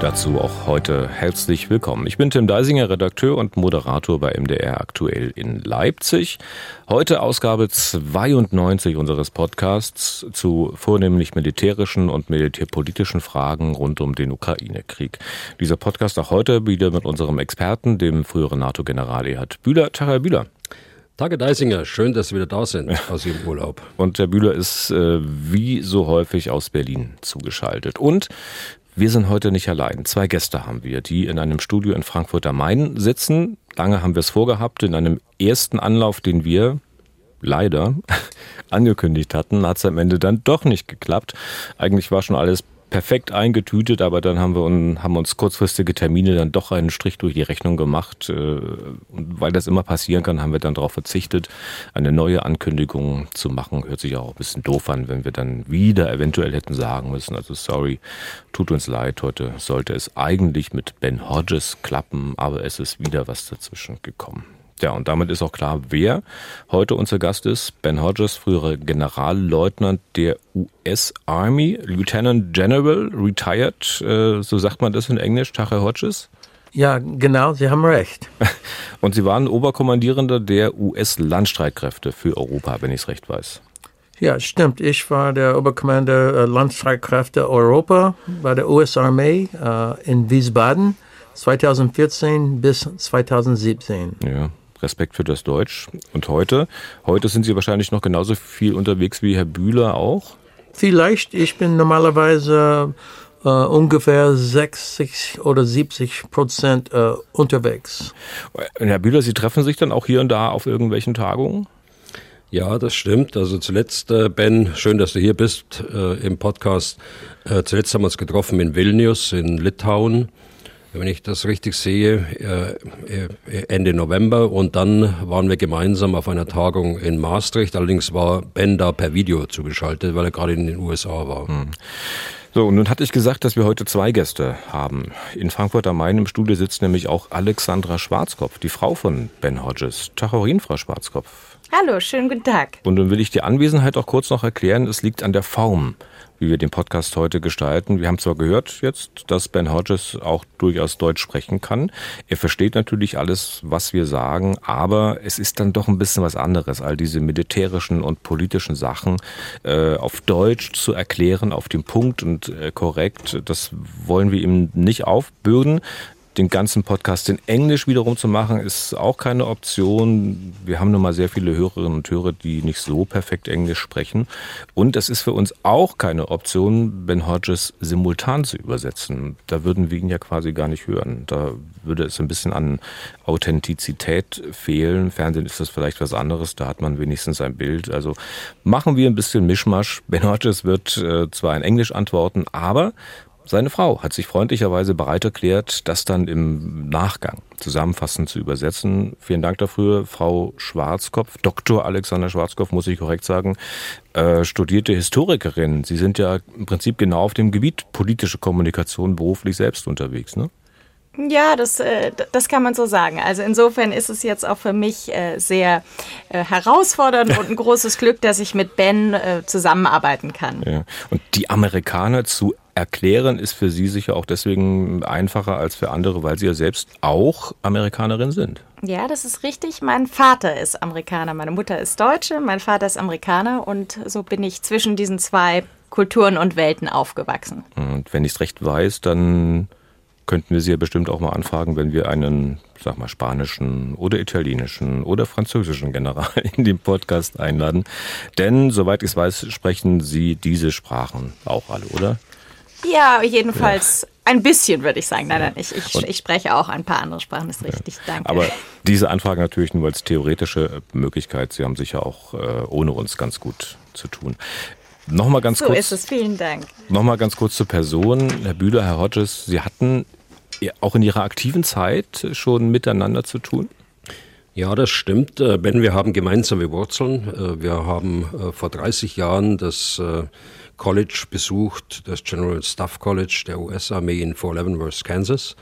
Dazu auch heute herzlich willkommen. Ich bin Tim Deisinger, Redakteur und Moderator bei MDR aktuell in Leipzig. Heute Ausgabe 92 unseres Podcasts zu vornehmlich militärischen und militärpolitischen Fragen rund um den Ukraine-Krieg. Dieser Podcast auch heute wieder mit unserem Experten, dem früheren NATO-General Erhard Bühler. Tag, Herr Bühler. Tage Deisinger, schön, dass Sie wieder da sind aus Ihrem Urlaub. Und Herr Bühler ist äh, wie so häufig aus Berlin zugeschaltet. Und wir sind heute nicht allein. Zwei Gäste haben wir, die in einem Studio in Frankfurt am Main sitzen. Lange haben wir es vorgehabt. In einem ersten Anlauf, den wir leider angekündigt hatten, hat es am Ende dann doch nicht geklappt. Eigentlich war schon alles perfekt eingetütet, aber dann haben wir un, haben uns kurzfristige Termine dann doch einen Strich durch die Rechnung gemacht. Äh, weil das immer passieren kann, haben wir dann darauf verzichtet, eine neue Ankündigung zu machen. Hört sich auch ein bisschen doof an, wenn wir dann wieder eventuell hätten sagen müssen, also sorry, tut uns leid, heute sollte es eigentlich mit Ben Hodges klappen, aber es ist wieder was dazwischen gekommen. Ja, und damit ist auch klar, wer heute unser Gast ist. Ben Hodges, früherer Generalleutnant der US Army, Lieutenant General, retired, äh, so sagt man das in Englisch, Tache Hodges. Ja, genau, Sie haben recht. Und Sie waren Oberkommandierender der US-Landstreitkräfte für Europa, wenn ich es recht weiß. Ja, stimmt. Ich war der Oberkommandeur äh, Landstreitkräfte Europa bei der US-Armee äh, in Wiesbaden 2014 bis 2017. Ja. Respekt für das Deutsch. Und heute? Heute sind Sie wahrscheinlich noch genauso viel unterwegs wie Herr Bühler auch? Vielleicht. Ich bin normalerweise äh, ungefähr 60 oder 70 Prozent äh, unterwegs. Und Herr Bühler, Sie treffen sich dann auch hier und da auf irgendwelchen Tagungen? Ja, das stimmt. Also zuletzt, äh, Ben, schön, dass du hier bist äh, im Podcast. Äh, zuletzt haben wir uns getroffen in Vilnius in Litauen wenn ich das richtig sehe, äh, äh, Ende November. Und dann waren wir gemeinsam auf einer Tagung in Maastricht. Allerdings war Ben da per Video zugeschaltet, weil er gerade in den USA war. Hm. So, und nun hatte ich gesagt, dass wir heute zwei Gäste haben. In Frankfurt am Main im Studio sitzt nämlich auch Alexandra Schwarzkopf, die Frau von Ben Hodges. Tachorin, Frau Schwarzkopf. Hallo, schönen guten Tag. Und nun will ich die Anwesenheit auch kurz noch erklären. Es liegt an der Form wie wir den Podcast heute gestalten. Wir haben zwar gehört jetzt, dass Ben Hodges auch durchaus Deutsch sprechen kann. Er versteht natürlich alles, was wir sagen, aber es ist dann doch ein bisschen was anderes, all diese militärischen und politischen Sachen äh, auf Deutsch zu erklären, auf den Punkt und äh, korrekt. Das wollen wir ihm nicht aufbürden den ganzen Podcast in Englisch wiederum zu machen, ist auch keine Option. Wir haben nun mal sehr viele Hörerinnen und Hörer, die nicht so perfekt Englisch sprechen. Und es ist für uns auch keine Option, Ben Hodges simultan zu übersetzen. Da würden wir ihn ja quasi gar nicht hören. Da würde es ein bisschen an Authentizität fehlen. Fernsehen ist das vielleicht was anderes, da hat man wenigstens ein Bild. Also machen wir ein bisschen Mischmasch. Ben Hodges wird äh, zwar in Englisch antworten, aber seine Frau hat sich freundlicherweise bereit erklärt, das dann im Nachgang zusammenfassend zu übersetzen. Vielen Dank dafür, Frau Schwarzkopf, Dr. Alexander Schwarzkopf, muss ich korrekt sagen, äh, studierte Historikerin. Sie sind ja im Prinzip genau auf dem Gebiet politische Kommunikation beruflich selbst unterwegs, ne? Ja, das, äh, das kann man so sagen. Also insofern ist es jetzt auch für mich äh, sehr äh, herausfordernd und ein großes Glück, dass ich mit Ben zusammenarbeiten kann. Ja. Und die Amerikaner zu erklären ist für Sie sicher auch deswegen einfacher als für andere, weil Sie ja selbst auch Amerikanerin sind. Ja, das ist richtig. Mein Vater ist Amerikaner, meine Mutter ist Deutsche, mein Vater ist Amerikaner und so bin ich zwischen diesen zwei Kulturen und Welten aufgewachsen. Und wenn ich es recht weiß, dann könnten wir Sie ja bestimmt auch mal anfragen, wenn wir einen, sag mal, spanischen oder italienischen oder französischen General in den Podcast einladen. Denn, soweit ich es weiß, sprechen Sie diese Sprachen auch alle, oder? Ja, jedenfalls ja. ein bisschen, würde ich sagen. Nein, nein, ich, ich, ich, spreche auch ein paar andere Sprachen, das ist richtig, ja. danke. Aber diese Anfrage natürlich nur als theoretische Möglichkeit. Sie haben sicher auch äh, ohne uns ganz gut zu tun. Nochmal ganz so kurz. So ist es, vielen Dank. Nochmal ganz kurz zur Person. Herr Bühler, Herr Hodges, Sie hatten auch in Ihrer aktiven Zeit schon miteinander zu tun? Ja, das stimmt. Äh, Ben, wir haben gemeinsame Wurzeln. Äh, wir haben äh, vor 30 Jahren das College besucht, das General Staff College der US-Armee in Fort Leavenworth, Kansas.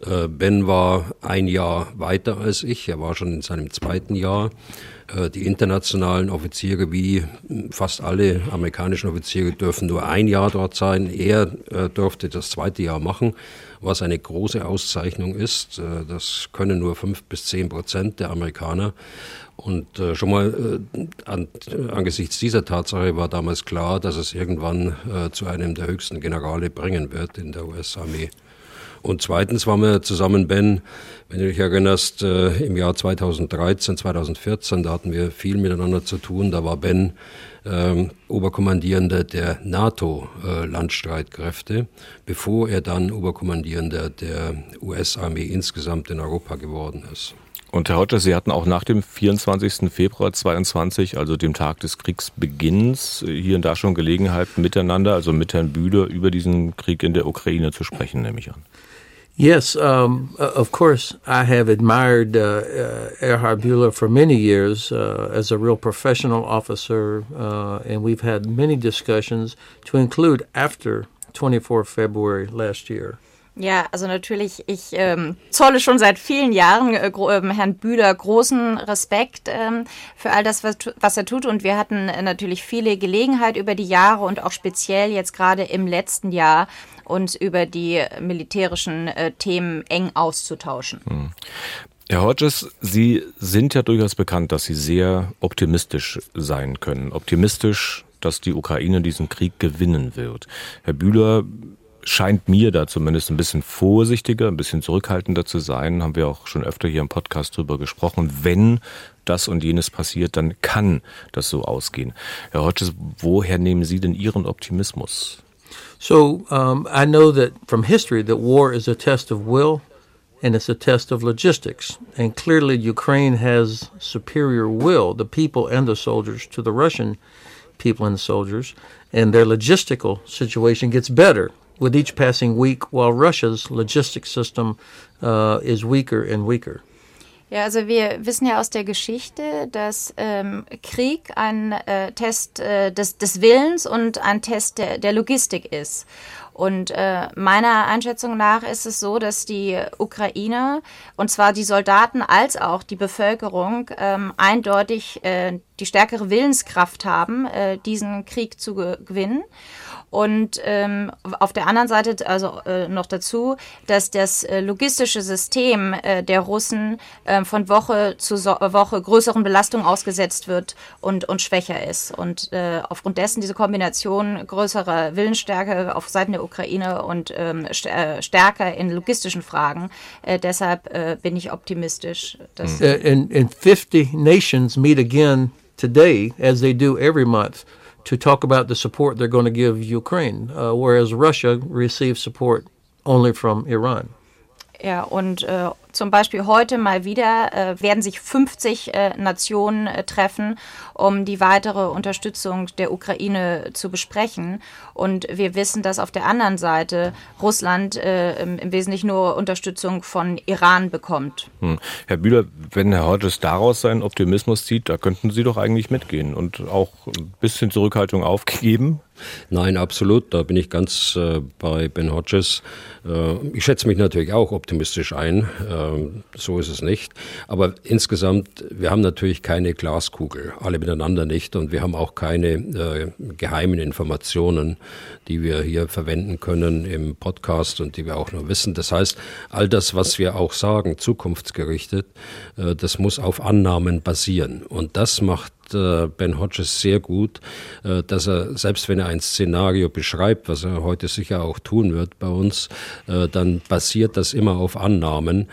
Ben war ein Jahr weiter als ich, er war schon in seinem zweiten Jahr. Die internationalen Offiziere, wie fast alle amerikanischen Offiziere, dürfen nur ein Jahr dort sein. Er durfte das zweite Jahr machen, was eine große Auszeichnung ist. Das können nur fünf bis zehn Prozent der Amerikaner. Und äh, schon mal äh, an, angesichts dieser Tatsache war damals klar, dass es irgendwann äh, zu einem der höchsten Generale bringen wird in der US-Armee. Und zweitens waren wir zusammen, Ben, wenn du dich erinnerst, äh, im Jahr 2013, 2014, da hatten wir viel miteinander zu tun. Da war Ben äh, Oberkommandierender der NATO-Landstreitkräfte, äh, bevor er dann Oberkommandierender der US-Armee insgesamt in Europa geworden ist. Und Herr Hodges, Sie hatten auch nach dem 24. Februar 22, also dem Tag des Kriegsbeginns, hier und da schon Gelegenheit miteinander, also mit Herrn Bühler, über diesen Krieg in der Ukraine zu sprechen, nehme ich an. Yes, um, of course, I have admired uh, uh, Erhard Bueller for many years uh, as a real professional officer, uh, and we've had many discussions to include after 24 February last year. Ja, also natürlich, ich ähm, zolle schon seit vielen Jahren äh, äh, Herrn Bühler großen Respekt ähm, für all das, was, was, er tut. Und wir hatten äh, natürlich viele Gelegenheit über die Jahre und auch speziell jetzt gerade im letzten Jahr uns über die militärischen äh, Themen eng auszutauschen. Hm. Herr Hodges, Sie sind ja durchaus bekannt, dass Sie sehr optimistisch sein können. Optimistisch, dass die Ukraine diesen Krieg gewinnen wird. Herr Bühler scheint mir da zumindest ein bisschen vorsichtiger, ein bisschen zurückhaltender zu sein. Haben wir auch schon öfter hier im Podcast drüber gesprochen. Wenn das und jenes passiert, dann kann das so ausgehen. Herr Hodges, woher nehmen Sie denn Ihren Optimismus? So um, I know that from history that war is a test of will and it's a test of logistics. And clearly Ukraine has superior will, the people and the soldiers, to the Russian people and soldiers. And their logistical situation gets better with each passing week, while Russia's logistics system uh, is weaker and weaker. Ja, also wir wissen ja aus der Geschichte, dass ähm, Krieg ein äh, Test äh, des, des Willens und ein Test der, der Logistik ist. Und äh, meiner Einschätzung nach ist es so, dass die Ukrainer, und zwar die Soldaten als auch die Bevölkerung, ähm, eindeutig äh, die stärkere Willenskraft haben, äh, diesen Krieg zu gewinnen. Und ähm, auf der anderen Seite also äh, noch dazu, dass das äh, logistische System äh, der Russen äh, von Woche zu so Woche größeren Belastungen ausgesetzt wird und, und schwächer ist. Und äh, aufgrund dessen diese Kombination größerer Willensstärke auf Seiten der Ukraine und ähm, äh, stärker in logistischen Fragen, äh, deshalb äh, bin ich optimistisch. Dass and, and 50 nations meet again today, as they do every month. To talk about the support they're going to give Ukraine, uh, whereas Russia receives support only from Iran. Ja, und äh, zum Beispiel heute mal wieder äh, werden sich 50 äh, Nationen äh, treffen, um die weitere Unterstützung der Ukraine zu besprechen. Und wir wissen, dass auf der anderen Seite Russland äh, im, im, Wesentlichen nur Unterstützung von Iran bekommt. Hm. Herr Bühler, wenn Herr Hodges daraus seinen Optimismus zieht, da könnten Sie doch eigentlich mitgehen und auch ein bisschen Zurückhaltung aufgeben. Nein, absolut. Da bin ich ganz äh, bei Ben Hodges. Äh, ich schätze mich natürlich auch optimistisch ein. Äh, so ist es nicht. Aber insgesamt, wir haben natürlich keine Glaskugel, alle miteinander nicht. Und wir haben auch keine äh, geheimen Informationen, die wir hier verwenden können im Podcast und die wir auch nur wissen. Das heißt, all das, was wir auch sagen, zukunftsgerichtet, äh, das muss auf Annahmen basieren. Und das macht äh, Ben Hodges sehr gut, äh, dass er, selbst wenn er ein Szenario beschreibt, was er heute sicher auch tun wird bei uns, äh, dann basiert das immer auf Annahmen,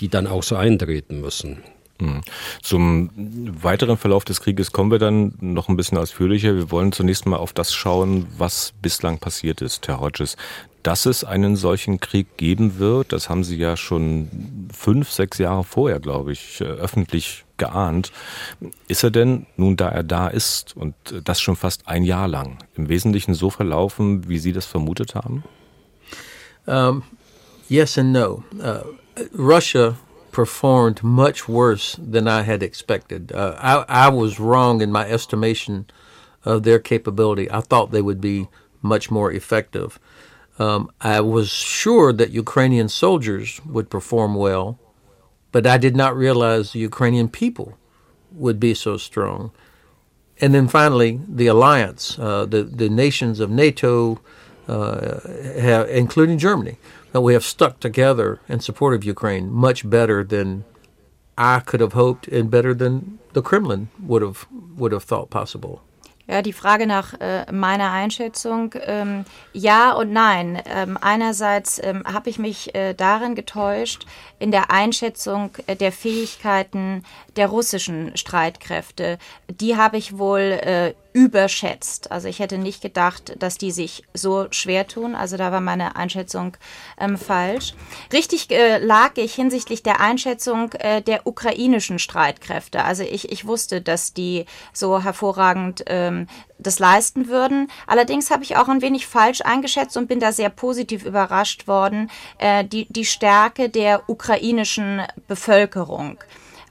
die dann auch so eintreten müssen. Hm. Zum weiteren Verlauf des Krieges kommen wir dann noch ein bisschen ausführlicher. Wir wollen zunächst mal auf das schauen, was bislang passiert ist, Herr Hodges. Dass es einen solchen Krieg geben wird, das haben Sie ja schon fünf, sechs Jahre vorher, glaube ich, öffentlich geahnt. Ist er denn, nun da er da ist und das schon fast ein Jahr lang, im Wesentlichen so verlaufen, wie Sie das vermutet haben? Um, yes and no. Uh, Russia performed much worse than I had expected. Uh, I, I was wrong in my estimation of their capability. I thought they would be much more effective. Um, I was sure that Ukrainian soldiers would perform well, but I did not realize the Ukrainian people would be so strong. And then finally, the alliance, uh, the the nations of NATO, uh, have, including Germany, that we have stuck together in support of Ukraine much better than I could have hoped, and better than the Kremlin would have would have thought possible. Ja, die Frage nach äh, meiner Einschätzung, ähm, ja und nein. Ähm, einerseits ähm, habe ich mich äh, darin getäuscht, in der Einschätzung äh, der Fähigkeiten der russischen Streitkräfte. Die habe ich wohl äh, überschätzt. Also ich hätte nicht gedacht, dass die sich so schwer tun. Also da war meine Einschätzung ähm, falsch. Richtig äh, lag ich hinsichtlich der Einschätzung äh, der ukrainischen Streitkräfte. Also ich, ich wusste, dass die so hervorragend ähm, das leisten würden. Allerdings habe ich auch ein wenig falsch eingeschätzt und bin da sehr positiv überrascht worden, äh, die, die Stärke der ukrainischen Bevölkerung.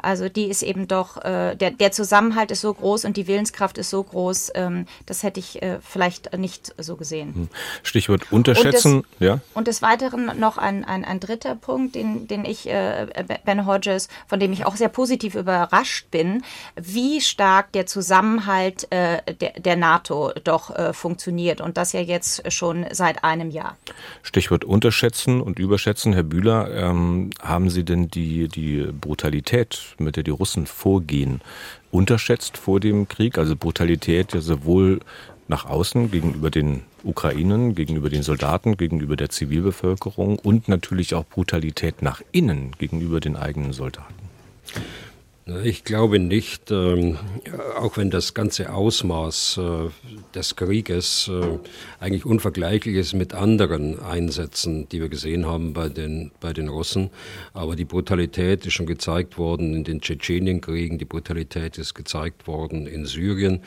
Also die ist eben doch, äh, der, der Zusammenhalt ist so groß und die Willenskraft ist so groß, ähm, das hätte ich äh, vielleicht nicht so gesehen. Hm. Stichwort unterschätzen, und des, ja. Und des Weiteren noch ein, ein, ein dritter Punkt, den, den ich, äh, Ben Hodges, von dem ich auch sehr positiv überrascht bin, wie stark der Zusammenhalt äh, der, der NATO doch äh, funktioniert und das ja jetzt schon seit einem Jahr. Stichwort unterschätzen und überschätzen, Herr Bühler, ähm, haben Sie denn die, die Brutalität mit der die Russen vorgehen, unterschätzt vor dem Krieg. Also Brutalität ja sowohl nach außen gegenüber den Ukrainern, gegenüber den Soldaten, gegenüber der Zivilbevölkerung und natürlich auch Brutalität nach innen gegenüber den eigenen Soldaten. Ich glaube nicht, ähm, auch wenn das ganze Ausmaß äh, des Krieges äh, eigentlich unvergleichlich ist mit anderen Einsätzen, die wir gesehen haben bei den, bei den Russen. Aber die Brutalität ist schon gezeigt worden in den Tschetschenienkriegen, die Brutalität ist gezeigt worden in Syrien.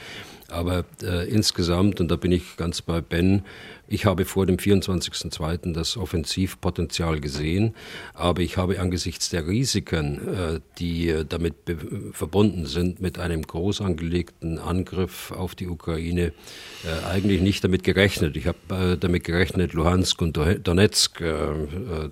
Aber äh, insgesamt, und da bin ich ganz bei Ben, ich habe vor dem 24.02. das Offensivpotenzial gesehen, aber ich habe angesichts der Risiken, äh, die äh, damit verbunden sind, mit einem groß angelegten Angriff auf die Ukraine, äh, eigentlich nicht damit gerechnet. Ich habe damit gerechnet, Luhansk und Donetsk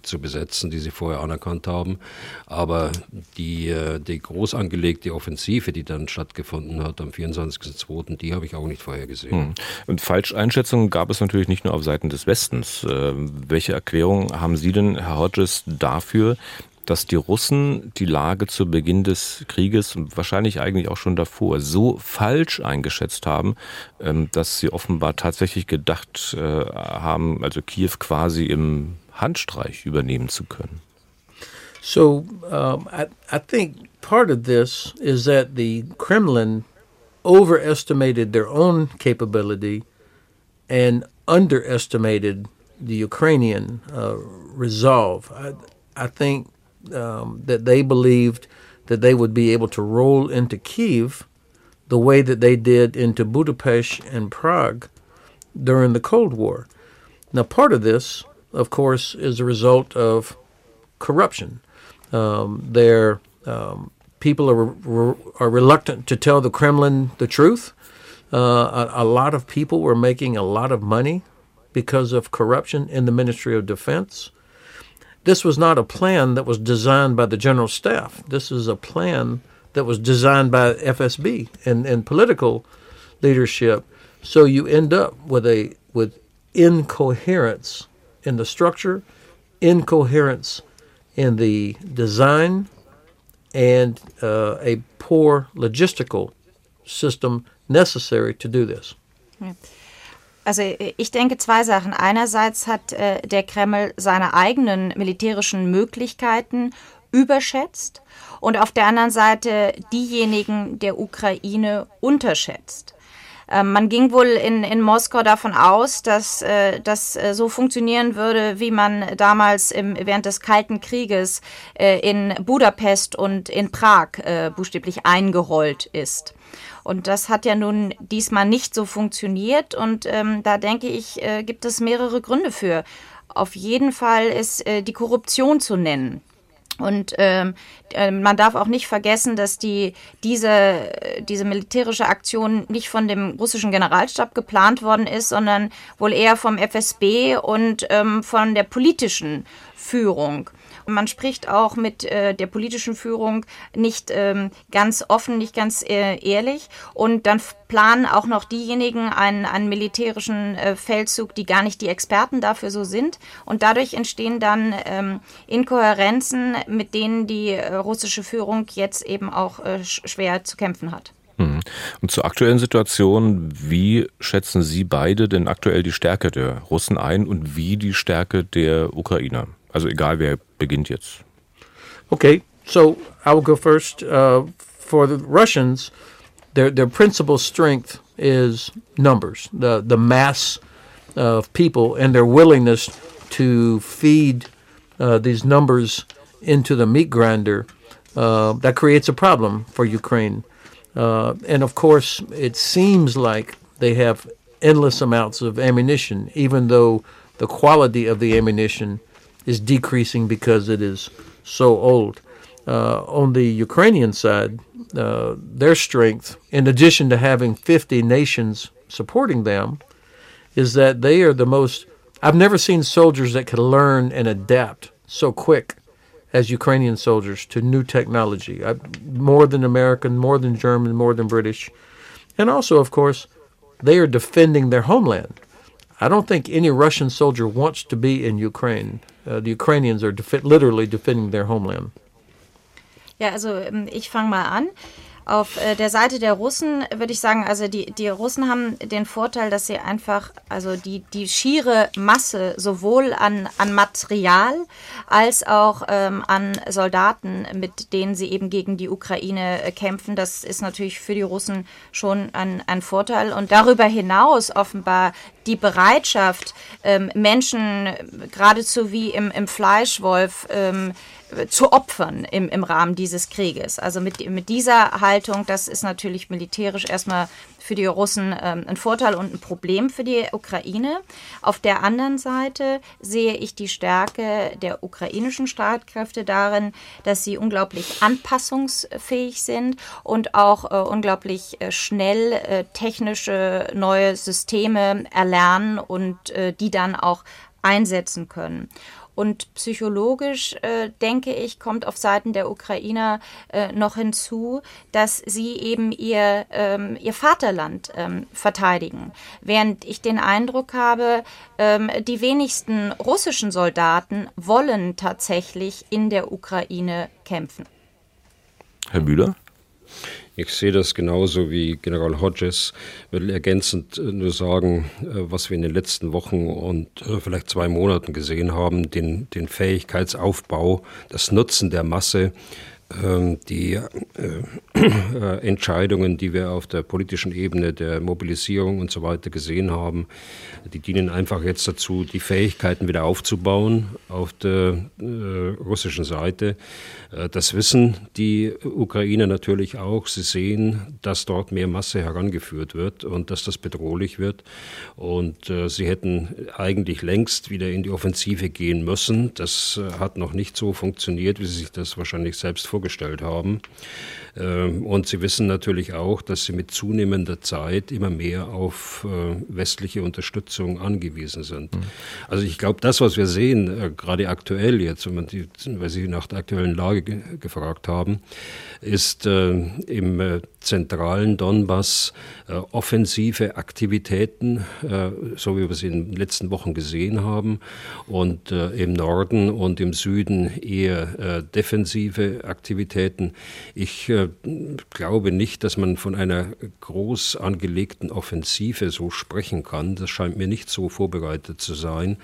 zu besetzen, die sie vorher anerkannt haben. Aber die, die groß angelegte Offensive, die dann stattgefunden hat am 24.02., die habe ich auch nicht vorher gesehen. Hm. Und Falscheinschätzungen gab es natürlich nicht nur nur auf Seiten des Westens. Äh, welche Erklärung haben Sie denn, Herr Hodges, dafür, dass die Russen die Lage zu Beginn des Krieges und wahrscheinlich eigentlich auch schon davor so falsch eingeschätzt haben, ähm, dass sie offenbar tatsächlich gedacht äh, haben, also Kiew quasi im Handstreich übernehmen zu können. So um, I, I think part of this is that the Kremlin overestimated their own capability and underestimated the Ukrainian uh, resolve. I, I think um, that they believed that they would be able to roll into Kiev the way that they did into Budapest and Prague during the Cold War. Now, part of this, of course, is a result of corruption. Um, their um, people are, are reluctant to tell the Kremlin the truth. Uh, a, a, lot of people were making a lot of money because of corruption in the Ministry of Defense. This was not a plan that was designed by the General Staff. This is a plan that was designed by FSB and, and political leadership. So you end up with a with incoherence in the structure, incoherence in the design, and uh, a poor logistical system necessary to do this. Also ich denke zwei Sachen. Einerseits hat äh, der Kreml seine eigenen militärischen Möglichkeiten überschätzt und auf der anderen Seite diejenigen der Ukraine unterschätzt. Ähm, man ging wohl in, in Moskau davon aus, dass äh, das äh, so funktionieren würde, wie man damals im, während des Kalten Krieges äh, in Budapest und in Prag äh, buchstäblich eingerollt ist. Und das hat ja nun diesmal nicht so funktioniert. Und ähm, da denke ich, äh, gibt es mehrere Gründe für. Auf jeden Fall ist äh, die Korruption zu nennen. Und ähm, äh, man darf auch nicht vergessen, dass die, diese, diese militärische Aktion nicht von dem russischen Generalstab geplant worden ist, sondern wohl eher vom FSB und ähm, von der politischen Führung. Man spricht auch mit äh, der politischen Führung nicht ähm, ganz offen, nicht ganz äh, ehrlich. Und dann planen auch noch diejenigen einen, einen militärischen äh, Feldzug, die gar nicht die Experten dafür so sind. Und dadurch entstehen dann ähm, Inkohärenzen, mit denen die äh, russische Führung jetzt eben auch äh, schwer zu kämpfen hat. Hm. Und zur aktuellen Situation, wie schätzen Sie beide denn aktuell die Stärke der Russen ein und wie die Stärke der Ukrainer? Also egal, wer beginnt jetzt. Okay, so I will go first. Uh, for the Russians, their their principal strength is numbers, the the mass of people, and their willingness to feed uh, these numbers into the meat grinder. Uh, that creates a problem for Ukraine, uh, and of course, it seems like they have endless amounts of ammunition, even though the quality of the ammunition is decreasing because it is so old. Uh, on the Ukrainian side, uh, their strength, in addition to having 50 nations supporting them, is that they are the most. I've never seen soldiers that can learn and adapt so quick as Ukrainian soldiers to new technology. I, more than American, more than German, more than British. And also, of course, they are defending their homeland. I don't think any Russian soldier wants to be in Ukraine. Uh, the Ukrainians are defi literally defending their homeland. Ja, also ähm, ich fange mal an. Auf äh, der Seite der Russen würde ich sagen, also die, die Russen haben den Vorteil, dass sie einfach, also die, die schiere Masse sowohl an, an Material als auch ähm, an Soldaten, mit denen sie eben gegen die Ukraine äh, kämpfen, das ist natürlich für die Russen schon ein, ein Vorteil. Und darüber hinaus offenbar die Bereitschaft, ähm, Menschen geradezu wie im, im Fleischwolf ähm, zu opfern im, im Rahmen dieses Krieges. Also mit, mit dieser Haltung, das ist natürlich militärisch erstmal für die Russen ähm, ein Vorteil und ein Problem für die Ukraine. Auf der anderen Seite sehe ich die Stärke der ukrainischen Streitkräfte darin, dass sie unglaublich anpassungsfähig sind und auch äh, unglaublich äh, schnell äh, technische neue Systeme erlernen und äh, die dann auch einsetzen können. Und psychologisch, äh, denke ich, kommt auf Seiten der Ukrainer äh, noch hinzu, dass sie eben ihr, ähm, ihr Vaterland ähm, verteidigen. Während ich den Eindruck habe, ähm, die wenigsten russischen Soldaten wollen tatsächlich in der Ukraine kämpfen. Herr Müller? Ich sehe das genauso wie General Hodges. Will ergänzend äh, nur sagen, äh, was wir in den letzten Wochen und äh, vielleicht zwei Monaten gesehen haben, den, den Fähigkeitsaufbau, das Nutzen der Masse, die äh, Entscheidungen, die wir auf der politischen Ebene der Mobilisierung und so weiter gesehen haben, die dienen einfach jetzt dazu, die Fähigkeiten wieder aufzubauen auf der äh, russischen Seite. Äh, das wissen die Ukrainer natürlich auch. Sie sehen, dass dort mehr Masse herangeführt wird und dass das bedrohlich wird. Und äh, sie hätten eigentlich längst wieder in die Offensive gehen müssen. Das äh, hat noch nicht so funktioniert, wie sie sich das wahrscheinlich selbst vorgestellt haben. Ähm, und sie wissen natürlich auch, dass sie mit zunehmender Zeit immer mehr auf äh, westliche Unterstützung angewiesen sind. Mhm. Also ich glaube, das, was wir sehen, äh, gerade aktuell jetzt, wenn man die, weil Sie nach der aktuellen Lage ge gefragt haben, ist äh, im zentralen Donbass offensive Aktivitäten, so wie wir sie in den letzten Wochen gesehen haben, und im Norden und im Süden eher defensive Aktivitäten. Ich glaube nicht, dass man von einer groß angelegten Offensive so sprechen kann. Das scheint mir nicht so vorbereitet zu sein.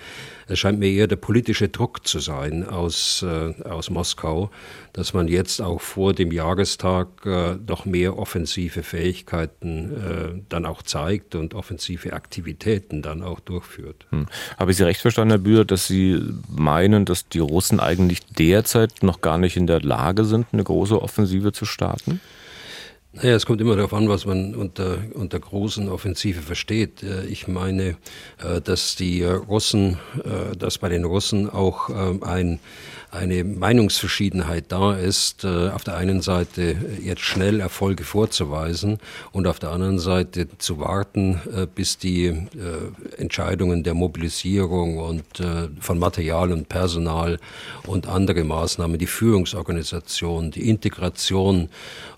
Es scheint mir eher der politische Druck zu sein aus, äh, aus Moskau, dass man jetzt auch vor dem Jahrestag äh, noch mehr offensive Fähigkeiten äh, dann auch zeigt und offensive Aktivitäten dann auch durchführt. Hm. Habe ich Sie recht verstanden, Herr Bühler, dass Sie meinen, dass die Russen eigentlich derzeit noch gar nicht in der Lage sind, eine große Offensive zu starten? Naja, es kommt immer darauf an, was man unter, unter großen Offensive versteht. Äh, ich meine, äh, dass die Russen, äh, dass bei den Russen auch ein, eine Meinungsverschiedenheit da ist, äh, auf der einen Seite jetzt schnell Erfolge vorzuweisen und auf der anderen Seite zu warten, äh, bis die äh, Entscheidungen der Mobilisierung und von Material und Personal und andere Maßnahmen, die Führungsorganisation, die Integration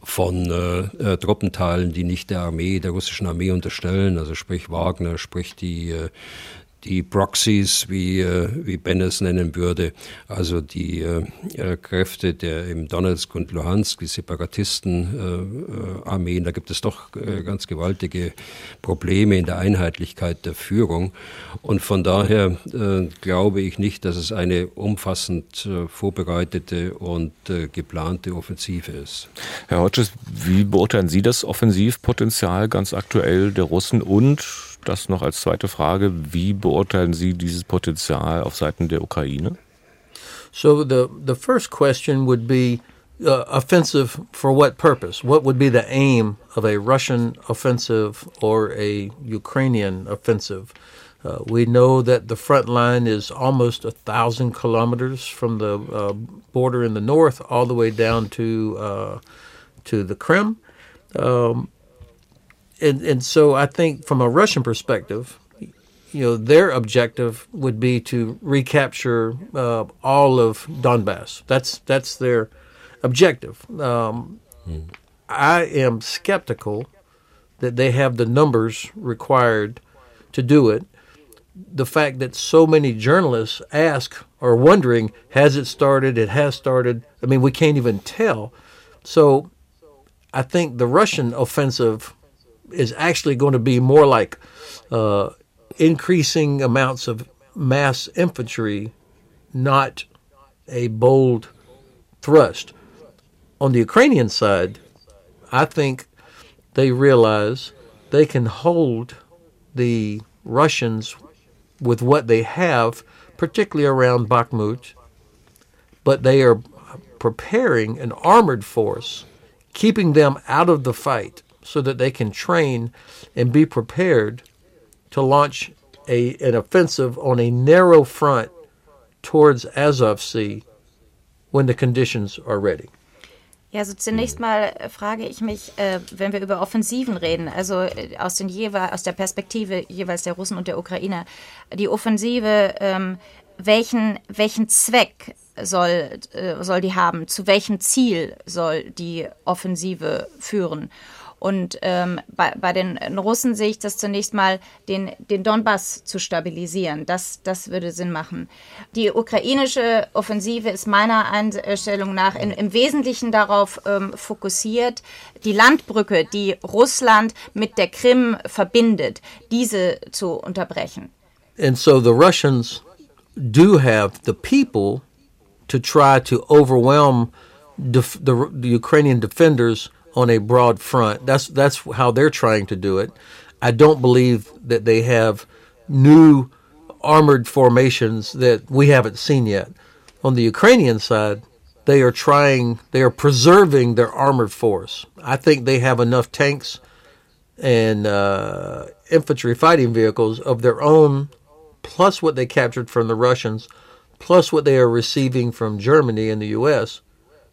von äh, Truppenteilen, die nicht der Armee, der russischen Armee unterstellen, also sprich Wagner, sprich die äh, die Proxies, wie, äh, wie Ben es nennen würde, also die äh, äh Kräfte der im Donetsk und Luhansk, die Separatistenarmeen, da gibt es doch ganz gewaltige Probleme in der Einheitlichkeit der Führung. Und von daher glaube ich nicht, dass es eine umfassend vorbereitete und geplante Offensive ist. Herr Hodges, wie beurteilen Sie das Offensivpotenzial ganz aktuell der Russen und das noch als zweite Frage. Wie beurteilen Sie dieses Potenzial auf Seiten der Ukraine? So the the first question would be uh, offensive for what purpose? What would be the aim of a Russian offensive or a Ukrainian offensive? Uh, we know that the front line is almost a thousand kilometers from the uh, border in the north all the way down to uh, to the Krim. Um, and and so I think from a Russian perspective, you know, their objective would be to recapture uh, all of Donbass. That's that's their objective. Um, mm. I am skeptical that they have the numbers required to do it. The fact that so many journalists ask or wondering, has it started? It has started. I mean, we can't even tell. So I think the Russian offensive is actually going to be more like uh, increasing amounts of mass infantry, not a bold thrust. On the Ukrainian side, I think they realize they can hold the Russians with what they have, particularly around Bakhmut, but they are preparing an armored force, keeping them out of the fight so that they can train and be prepared to launch a, an offensive on a narrow front towards Azov Sea when the conditions are ready. Ja, also zunächst mal frage ich mich, äh, wenn wir über Offensiven reden, also äh, aus, den aus der Perspektive jeweils der Russen und der Ukrainer, die Offensive, ähm, welchen, welchen Zweck soll, äh, soll die haben? Zu welchem Ziel soll die Offensive führen? Und ähm, bei, bei den Russen sehe ich das zunächst mal, den, den Donbass zu stabilisieren. Das, das würde Sinn machen. Die ukrainische Offensive ist meiner Einstellung nach in, im Wesentlichen darauf ähm, fokussiert, die Landbrücke, die Russland mit der Krim verbindet, diese zu unterbrechen. And so the Russians do have the people to try to overwhelm the, the Ukrainian defenders on a broad front. That's that's how they're trying to do it. I don't believe that they have new armored formations that we haven't seen yet. On the Ukrainian side, they are trying they are preserving their armored force. I think they have enough tanks and uh, infantry fighting vehicles of their own, plus what they captured from the Russians, plus what they are receiving from Germany and the U.S.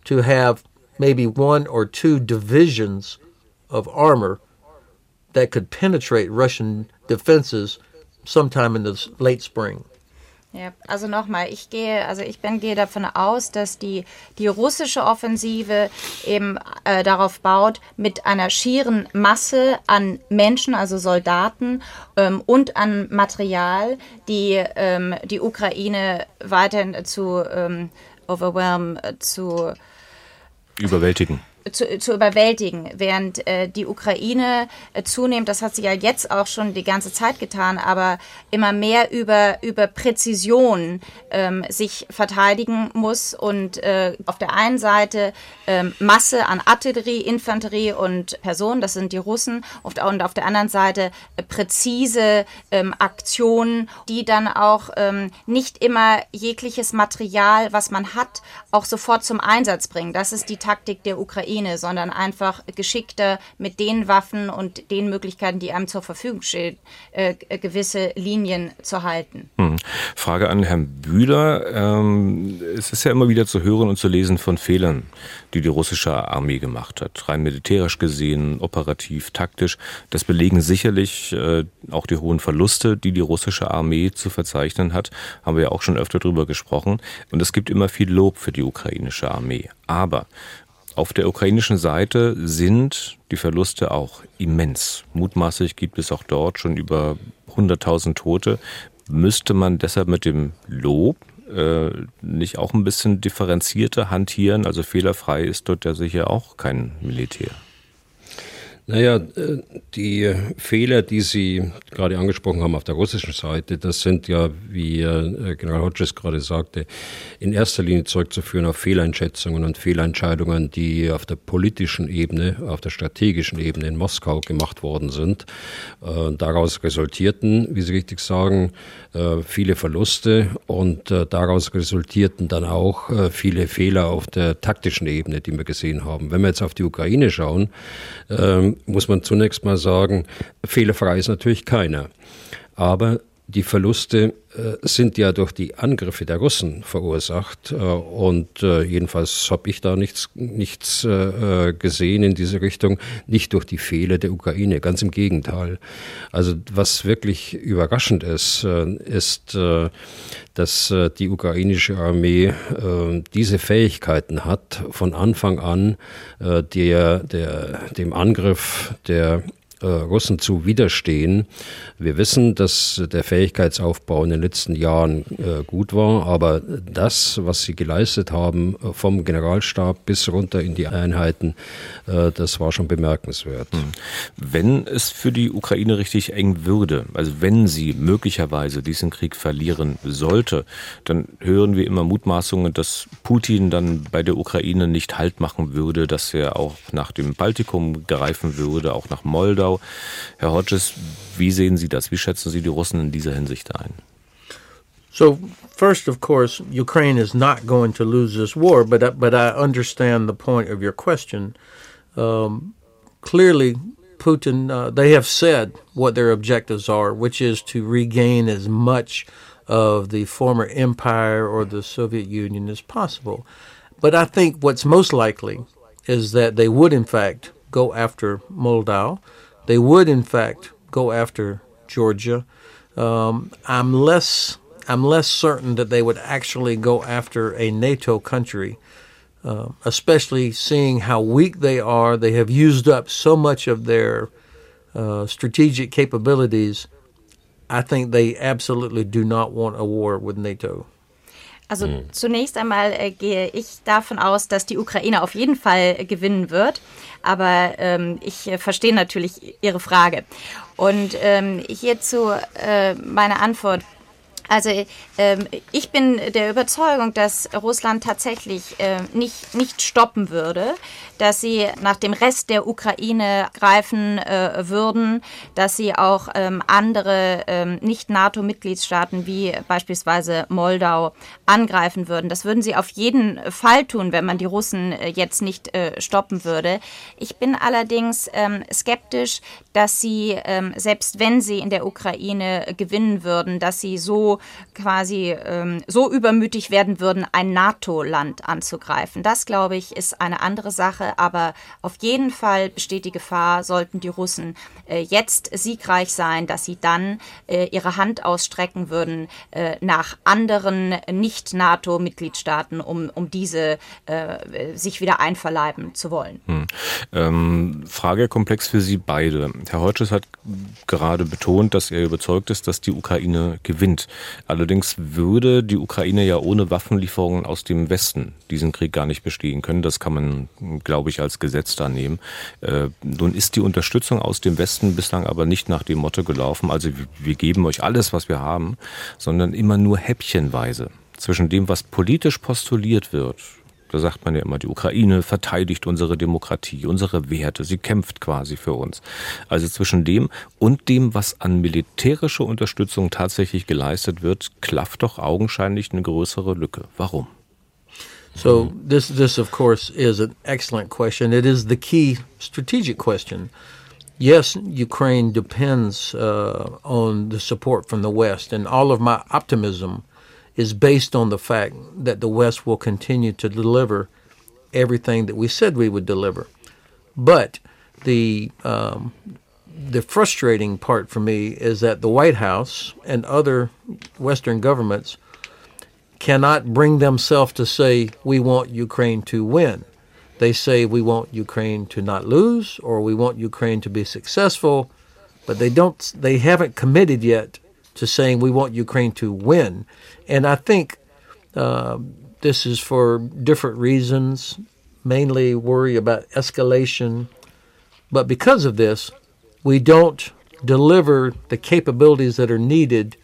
to have maybe one or two divisions of armor that could penetrate Russian defenses sometime in the late spring. Ja, also nochmal, ich gehe, also ich bin, gehe davon aus, dass die, die russische Offensive eben äh, darauf baut, mit einer schieren Masse an Menschen, also Soldaten ähm, und an Material, die ähm, die Ukraine weiterhin zu ähm, overwhelm, äh, zu überwältigen zu, zu überwältigen, während äh, die Ukraine äh, zunehmend, das hat sie ja jetzt auch schon die ganze Zeit getan, aber immer mehr über, über Präzision ähm, sich verteidigen muss und äh, auf der einen Seite ähm, Masse an Artillerie, Infanterie und Personen, das sind die Russen, und auf der anderen Seite äh, präzise ähm, Aktionen, die dann auch ähm, nicht immer jegliches Material, was man hat, auch sofort zum Einsatz bringen. Das ist die Taktik der Ukraine Ukraine, sondern einfach geschickter mit den Waffen und den Möglichkeiten, die einem zur Verfügung stehen, äh, gewisse Linien zu halten. Hm. Frage an Herrn Bühler. Ähm, es ist ja immer wieder zu hören und zu lesen von Fehlern, die die russische Armee gemacht hat. Rein militärisch gesehen, operativ, taktisch. Das belegen sicherlich äh, auch die hohen Verluste, die die russische Armee zu verzeichnen hat. Haben wir ja auch schon öfter drüber gesprochen. Und es gibt immer viel Lob für die ukrainische Armee. Aber auf der ukrainischen Seite sind die Verluste auch immens. Mutmaßlich gibt es auch dort schon über 100.000 Tote. Müsste man deshalb mit dem Lob äh, nicht auch ein bisschen differenzierter hantieren? Also fehlerfrei ist dort ja sicher auch kein Militär. Naja, äh, die Fehler, die Sie gerade angesprochen haben auf der russischen Seite, das sind ja, wie äh, General Hodges gerade sagte, in erster Linie zurückzuführen auf Fehleinschätzungen und Fehlentscheidungen, die auf der politischen Ebene, auf der strategischen Ebene in Moskau gemacht worden sind. Äh, daraus resultierten, wie Sie richtig sagen, viele Verluste und daraus resultierten dann auch viele Fehler auf der taktischen Ebene, die wir gesehen haben. Wenn wir jetzt auf die Ukraine schauen, ähm, muss man zunächst mal sagen, fehlerfrei ist natürlich keiner. Aber die Verluste äh, sind ja durch die Angriffe der Russen verursacht. Äh, und äh, jedenfalls habe ich da nichts, nichts äh, äh, gesehen in diese Richtung, nicht durch die Fehler der Ukraine, ganz im Gegenteil. Also was wirklich überraschend ist, äh, ist, dass die ukrainische Armee diese Fähigkeiten hat, von Anfang an der, der, dem Angriff der äh, Russen zu widerstehen. Wir wissen, dass der Fähigkeitsaufbau in den letzten Jahren äh, gut war, aber das, was sie geleistet haben, äh, vom Generalstab bis runter in die Einheiten, das war schon bemerkenswert. Hm. Wenn es für die Ukraine richtig eng würde, also wenn sie möglicherweise diesen Krieg verlieren sollte, dann hören wir immer Mutmaßungen, dass Putin dann bei der Ukraine nicht Halt machen würde, dass er auch nach dem Baltikum greifen würde, auch nach Moldau Moskau. Herr Hodges, wie sehen Sie das? Wie schätzen Sie die Russen in dieser Hinsicht ein? So, first, of course, Ukraine is not going to lose this war, but, but I understand the point of your question. Um, clearly, Putin, uh, they have said what their objectives are, which is to regain as much of the former empire or the Soviet Union as possible. But I think what's most likely is that they would, in fact, go after Moldau they would, in fact, go after Georgia. Um, I'm less I'm less certain that they would actually go after a NATO country, uh, especially seeing how weak they are. They have used up so much of their uh, strategic capabilities. I think they absolutely do not want a war with NATO. Also mhm. zunächst einmal äh, gehe ich davon aus, dass die Ukraine auf jeden Fall äh, gewinnen wird. Aber ähm, ich äh, verstehe natürlich Ihre Frage. Und ähm, hierzu äh, meine Antwort. Also ähm, ich bin der Überzeugung, dass Russland tatsächlich äh, nicht, nicht stoppen würde, dass sie nach dem Rest der Ukraine greifen äh, würden, dass sie auch ähm, andere ähm, Nicht-NATO-Mitgliedstaaten wie beispielsweise Moldau angreifen würden. Das würden sie auf jeden Fall tun, wenn man die Russen äh, jetzt nicht äh, stoppen würde. Ich bin allerdings ähm, skeptisch, dass sie, ähm, selbst wenn sie in der Ukraine gewinnen würden, dass sie so quasi ähm, so übermütig werden würden, ein NATO-Land anzugreifen. Das, glaube ich, ist eine andere Sache. Sache, aber auf jeden Fall besteht die Gefahr, sollten die Russen äh, jetzt siegreich sein, dass sie dann äh, ihre Hand ausstrecken würden äh, nach anderen Nicht-NATO-Mitgliedstaaten, um, um diese äh, sich wieder einverleiben zu wollen. Hm. Ähm, Fragekomplex für Sie beide. Herr Holtsches hat gerade betont, dass er überzeugt ist, dass die Ukraine gewinnt. Allerdings würde die Ukraine ja ohne Waffenlieferungen aus dem Westen diesen Krieg gar nicht bestehen können. Das kann man, glaube glaube ich, als Gesetz da nehmen. Äh, nun ist die Unterstützung aus dem Westen bislang aber nicht nach dem Motto gelaufen, also wir geben euch alles, was wir haben, sondern immer nur häppchenweise. Zwischen dem, was politisch postuliert wird, da sagt man ja immer, die Ukraine verteidigt unsere Demokratie, unsere Werte, sie kämpft quasi für uns. Also zwischen dem und dem, was an militärischer Unterstützung tatsächlich geleistet wird, klafft doch augenscheinlich eine größere Lücke. Warum? So this this of course is an excellent question. It is the key strategic question. Yes, Ukraine depends uh, on the support from the West, and all of my optimism is based on the fact that the West will continue to deliver everything that we said we would deliver. But the um, the frustrating part for me is that the White House and other Western governments cannot bring themselves to say we want Ukraine to win. They say we want Ukraine to not lose or we want Ukraine to be successful, but they don't they haven't committed yet to saying we want Ukraine to win. And I think uh, this is for different reasons, mainly worry about escalation. But because of this, we don't deliver the capabilities that are needed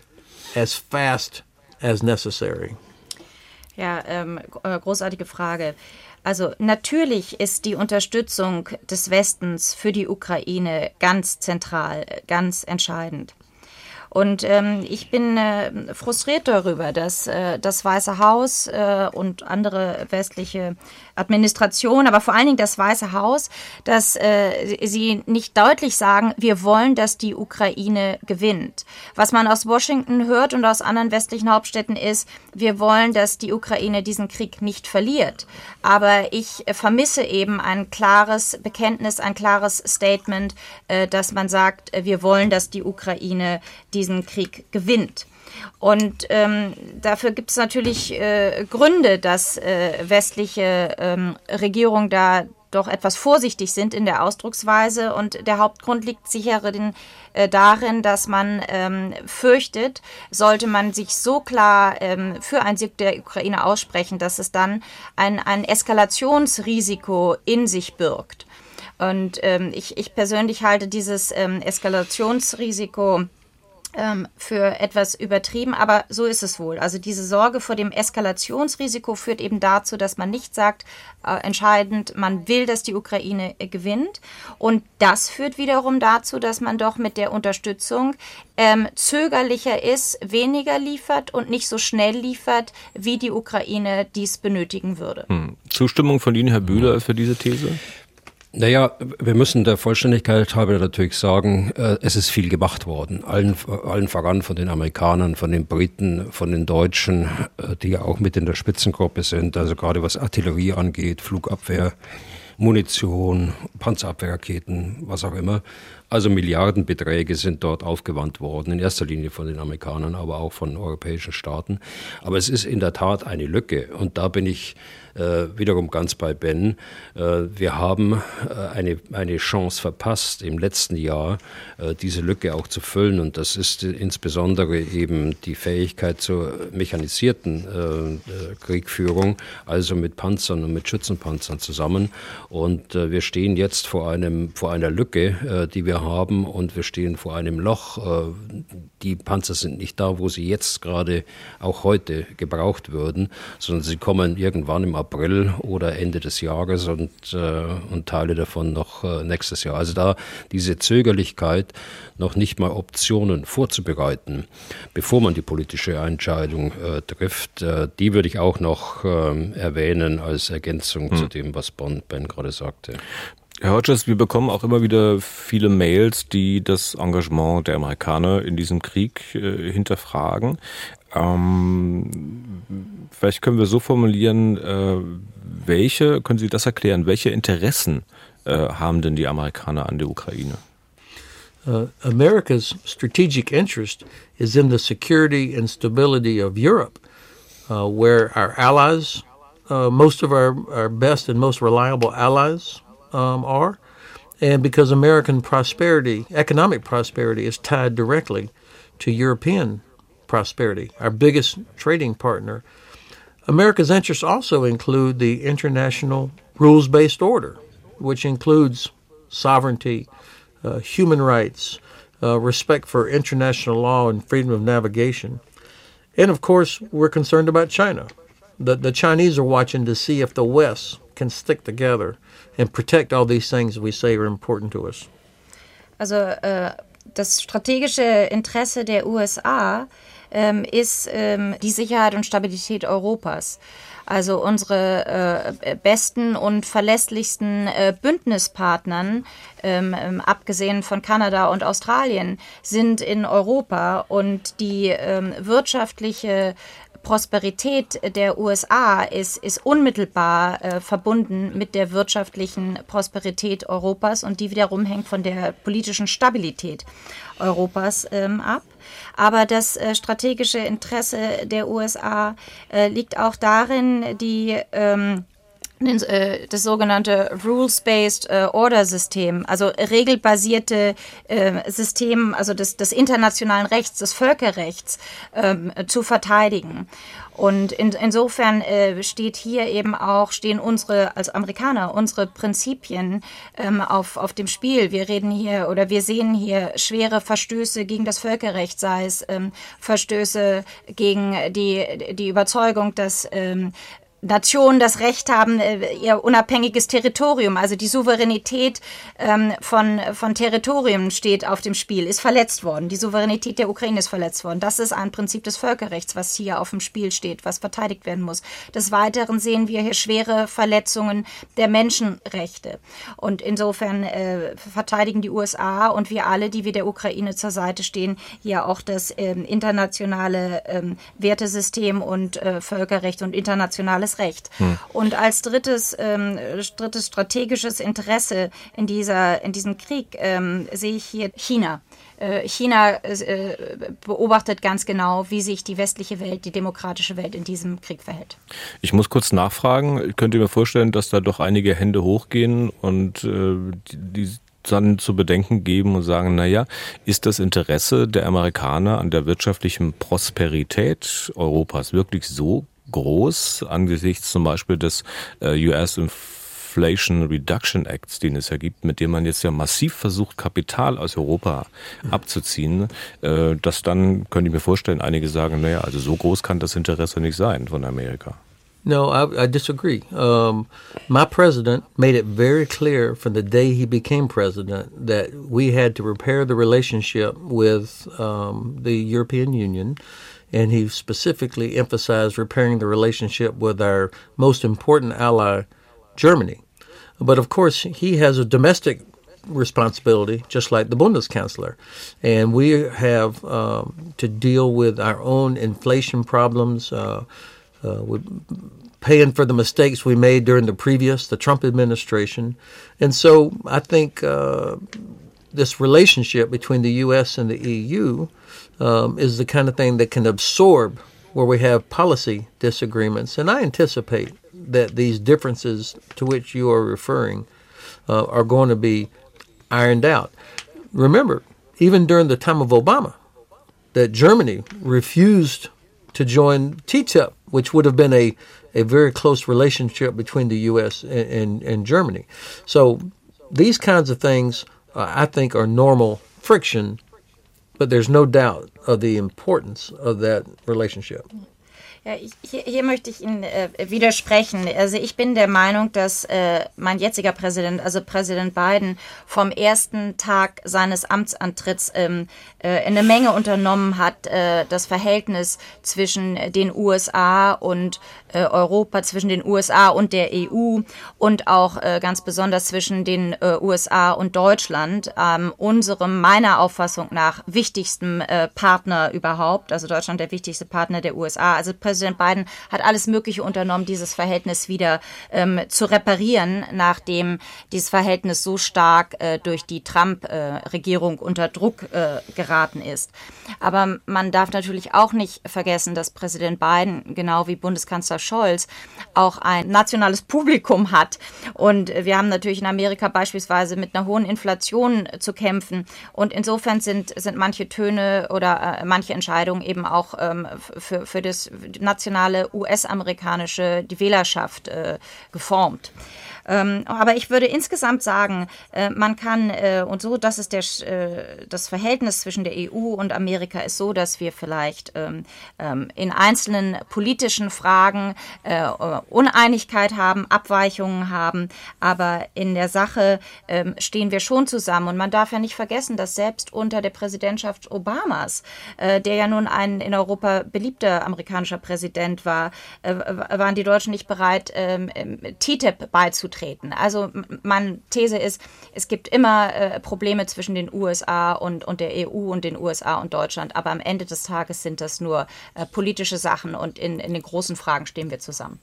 as fast as necessary. Ja, ähm, äh, großartige Frage. Also natürlich ist die Unterstützung des Westens für die Ukraine ganz zentral, ganz entscheidend. Und ähm, ich bin äh, frustriert darüber, dass äh, das Weiße Haus äh, und andere westliche Administration, aber vor allen Dingen das Weiße Haus, dass äh, sie nicht deutlich sagen, wir wollen, dass die Ukraine gewinnt. Was man aus Washington hört und aus anderen westlichen Hauptstädten ist, wir wollen, dass die Ukraine diesen Krieg nicht verliert. Aber ich vermisse eben ein klares Bekenntnis, ein klares Statement, äh, dass man sagt, wir wollen, dass die Ukraine diesen Krieg gewinnt. Und ähm, dafür gibt es natürlich äh, Gründe, dass äh, westliche ähm, Regierungen da doch etwas vorsichtig sind in der Ausdrucksweise. Und der Hauptgrund liegt sicher den, äh, darin, dass man ähm, fürchtet, sollte man sich so klar ähm, für einen Sieg der Ukraine aussprechen, dass es dann ein, ein Eskalationsrisiko in sich birgt. Und ähm, ich, ich persönlich halte dieses ähm, Eskalationsrisiko für etwas übertrieben, aber so ist es wohl. Also diese Sorge vor dem Eskalationsrisiko führt eben dazu, dass man nicht sagt, äh, entscheidend, man will, dass die Ukraine äh, gewinnt. Und das führt wiederum dazu, dass man doch mit der Unterstützung ähm, zögerlicher ist, weniger liefert und nicht so schnell liefert, wie die Ukraine dies benötigen würde. Hm. Zustimmung von Ihnen, Herr Bühler, für diese These? Naja, wir müssen der Vollständigkeit halber natürlich sagen, äh, es ist viel gemacht worden. Allen, allen voran von den Amerikanern, von den Briten, von den Deutschen, äh, die ja auch mit in der Spitzengruppe sind. Also gerade was Artillerie angeht, Flugabwehr, Munition, Panzerabwehrraketen, was auch immer. Also Milliardenbeträge sind dort aufgewandt worden, in erster Linie von den Amerikanern, aber auch von europäischen Staaten. Aber es ist in der Tat eine Lücke. Und da bin ich äh, wiederum ganz bei Ben. Äh, wir haben äh, eine, eine Chance verpasst, im letzten Jahr äh, diese Lücke auch zu füllen. Und das ist insbesondere eben die Fähigkeit zur mechanisierten äh, äh, Kriegführung, also mit Panzern und mit Schützenpanzern zusammen. Und wir stehen jetzt vor, einem, vor einer Lücke, die wir haben, und wir stehen vor einem Loch. die Panzer sind nicht da, wo sie jetzt gerade auch heute gebraucht würden, sondern sie kommen irgendwann im April oder Ende des Jahres und, äh, und Teile davon noch äh, nächstes Jahr. Also da diese Zögerlichkeit, noch nicht mal Optionen vorzubereiten, bevor man die politische Entscheidung äh, trifft, äh, die würde ich auch noch ähm, erwähnen als Ergänzung hm. zu dem, was Ben gerade sagte. Herr Hodges, wir bekommen auch immer wieder viele Mails, die das Engagement der Amerikaner in diesem Krieg äh, hinterfragen. Ähm, vielleicht können wir so formulieren, äh, welche, können Sie das erklären, welche Interessen äh, haben denn die Amerikaner an der Ukraine? Uh, America's strategic interest is in the security and stability of Europe, uh, where our allies, uh, most of our, our best and most reliable allies, um, are, and because American prosperity, economic prosperity, is tied directly to European prosperity, our biggest trading partner. America's interests also include the international rules based order, which includes sovereignty, uh, human rights, uh, respect for international law, and freedom of navigation. And of course, we're concerned about China. The, the Chinese are watching to see if the West can stick together and protect all these things we say are important to us. Also, uh, das strategische Interesse der USA ähm, ist ähm, die Sicherheit und Stabilität Europas. Also unsere äh, besten und verlässlichsten äh, Bündnispartnern, ähm, ähm, abgesehen von Kanada und Australien, sind in Europa und die ähm, wirtschaftliche Prosperität der USA ist, ist unmittelbar äh, verbunden mit der wirtschaftlichen Prosperität Europas und die wiederum hängt von der politischen Stabilität Europas ähm, ab. Aber das äh, strategische Interesse der USA äh, liegt auch darin, die ähm, äh, das sogenannte Rules-Based äh, Order-System, also regelbasierte äh, System, also des, des internationalen Rechts, des Völkerrechts ähm, zu verteidigen. Und in, insofern äh, steht hier eben auch, stehen unsere, als Amerikaner, unsere Prinzipien ähm, auf, auf dem Spiel. Wir reden hier oder wir sehen hier schwere Verstöße gegen das Völkerrecht, sei es ähm, Verstöße gegen die, die Überzeugung, dass ähm, Nationen das Recht haben, äh, ihr unabhängiges Territorium, also die Souveränität ähm, von, von Territorium steht auf dem Spiel, ist verletzt worden. Die Souveränität der Ukraine ist verletzt worden. Das ist ein Prinzip des Völkerrechts, was hier auf dem Spiel steht, was verteidigt werden muss. Des Weiteren sehen wir hier schwere Verletzungen der Menschenrechte. Und insofern äh, verteidigen die USA und wir alle, die wir der Ukraine zur Seite stehen, hier auch das äh, internationale ähm, Wertesystem und äh, Völkerrecht und internationales das Recht. Hm. Und als drittes, ähm, drittes strategisches Interesse in, dieser, in diesem Krieg ähm, sehe ich hier China. Äh, China äh, beobachtet ganz genau, wie sich die westliche Welt, die demokratische Welt in diesem Krieg verhält. Ich muss kurz nachfragen. Könnt ihr mir vorstellen, dass da doch einige Hände hochgehen und äh, die, dann zu bedenken geben und sagen, naja, ist das Interesse der Amerikaner an der wirtschaftlichen Prosperität Europas wirklich so groß angesichts zum Beispiel des äh, US Inflation Reduction Acts, den es ja gibt, mit dem man jetzt ja massiv versucht, Kapital aus Europa abzuziehen, äh, dass dann, könnte ich mir vorstellen, einige sagen, naja, also so groß kann das Interesse nicht sein von Amerika. No, I, I disagree. Um, my president made it very clear from the day he became president that we had to repair the relationship with um, the European Union. And he specifically emphasized repairing the relationship with our most important ally, Germany. But of course, he has a domestic responsibility, just like the Bundeskanzler. And we have um, to deal with our own inflation problems, uh, uh, paying for the mistakes we made during the previous, the Trump administration. And so I think uh, this relationship between the U.S. and the EU um, is the kind of thing that can absorb where we have policy disagreements. And I anticipate that these differences to which you are referring uh, are going to be ironed out. Remember, even during the time of Obama, that Germany refused to join TTIP, which would have been a, a very close relationship between the U.S. and, and, and Germany. So these kinds of things, I think, are normal friction but there's no doubt of the importance of that relationship. Ja, hier, hier möchte ich Ihnen äh, widersprechen. Also ich bin der Meinung, dass äh, mein jetziger Präsident, also Präsident Biden, vom ersten Tag seines Amtsantritts ähm, äh, eine Menge unternommen hat, äh, das Verhältnis zwischen den USA und äh, Europa, zwischen den USA und der EU und auch äh, ganz besonders zwischen den äh, USA und Deutschland, ähm, unserem meiner Auffassung nach wichtigsten äh, Partner überhaupt, also Deutschland der wichtigste Partner der USA. Also Präsident Biden hat alles Mögliche unternommen, dieses Verhältnis wieder ähm, zu reparieren, nachdem dieses Verhältnis so stark äh, durch die Trump-Regierung unter Druck geraten ist. Aber man darf natürlich auch nicht vergessen, dass Präsident Biden, genau wie Bundeskanzler Scholz, auch ein nationales Publikum hat. Und wir haben natürlich in Amerika beispielsweise mit einer hohen Inflation zu kämpfen. Und insofern sind, sind manche Töne oder äh, manche Entscheidungen eben auch ähm, für, für das nationale US-amerikanische die Wählerschaft äh, geformt. Ähm, aber ich würde insgesamt sagen, äh, man kann, äh, und so, das ist der, äh, das Verhältnis zwischen der EU und Amerika ist so, dass wir vielleicht ähm, ähm, in einzelnen politischen Fragen äh, Uneinigkeit haben, Abweichungen haben, aber in der Sache ähm, stehen wir schon zusammen. Und man darf ja nicht vergessen, dass selbst unter der Präsidentschaft Obamas, äh, der ja nun ein in Europa beliebter amerikanischer Präsident war, äh, waren die Deutschen nicht bereit, ähm, TTIP beizutreten auftreten. Also meine These ist, es gibt immer äh, Probleme zwischen den USA und, und der EU und den USA und Deutschland, aber am Ende des Tages sind das nur äh, politische Sachen und in, in den großen Fragen stehen wir zusammen.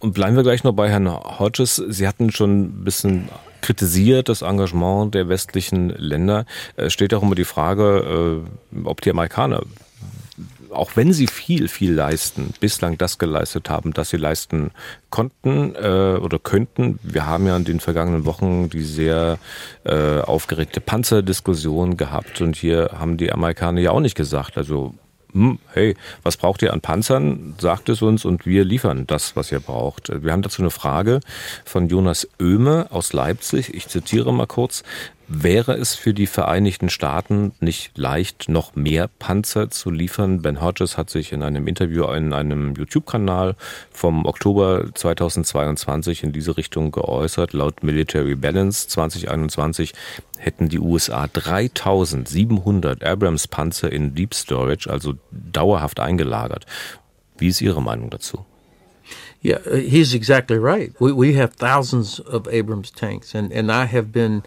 Und bleiben wir gleich noch bei Herrn Hodges. Sie hatten schon ein bisschen kritisiert das Engagement der westlichen Länder. Es steht auch immer die Frage, äh, ob die Amerikaner auch wenn sie viel, viel leisten, bislang das geleistet haben, das sie leisten konnten äh, oder könnten. Wir haben ja in den vergangenen Wochen die sehr äh, aufgeregte Panzerdiskussion gehabt und hier haben die Amerikaner ja auch nicht gesagt, also hm, hey, was braucht ihr an Panzern? Sagt es uns und wir liefern das, was ihr braucht. Wir haben dazu eine Frage von Jonas Oehme aus Leipzig. Ich zitiere mal kurz. Wäre es für die Vereinigten Staaten nicht leicht, noch mehr Panzer zu liefern? Ben Hodges hat sich in einem Interview in einem YouTube-Kanal vom Oktober 2022 in diese Richtung geäußert. Laut Military Balance 2021 hätten die USA 3700 Abrams-Panzer in Deep Storage, also dauerhaft eingelagert. Wie ist Ihre Meinung dazu? Yeah, uh, he's exactly right. We, we have thousands of Abrams tanks, and, and I have been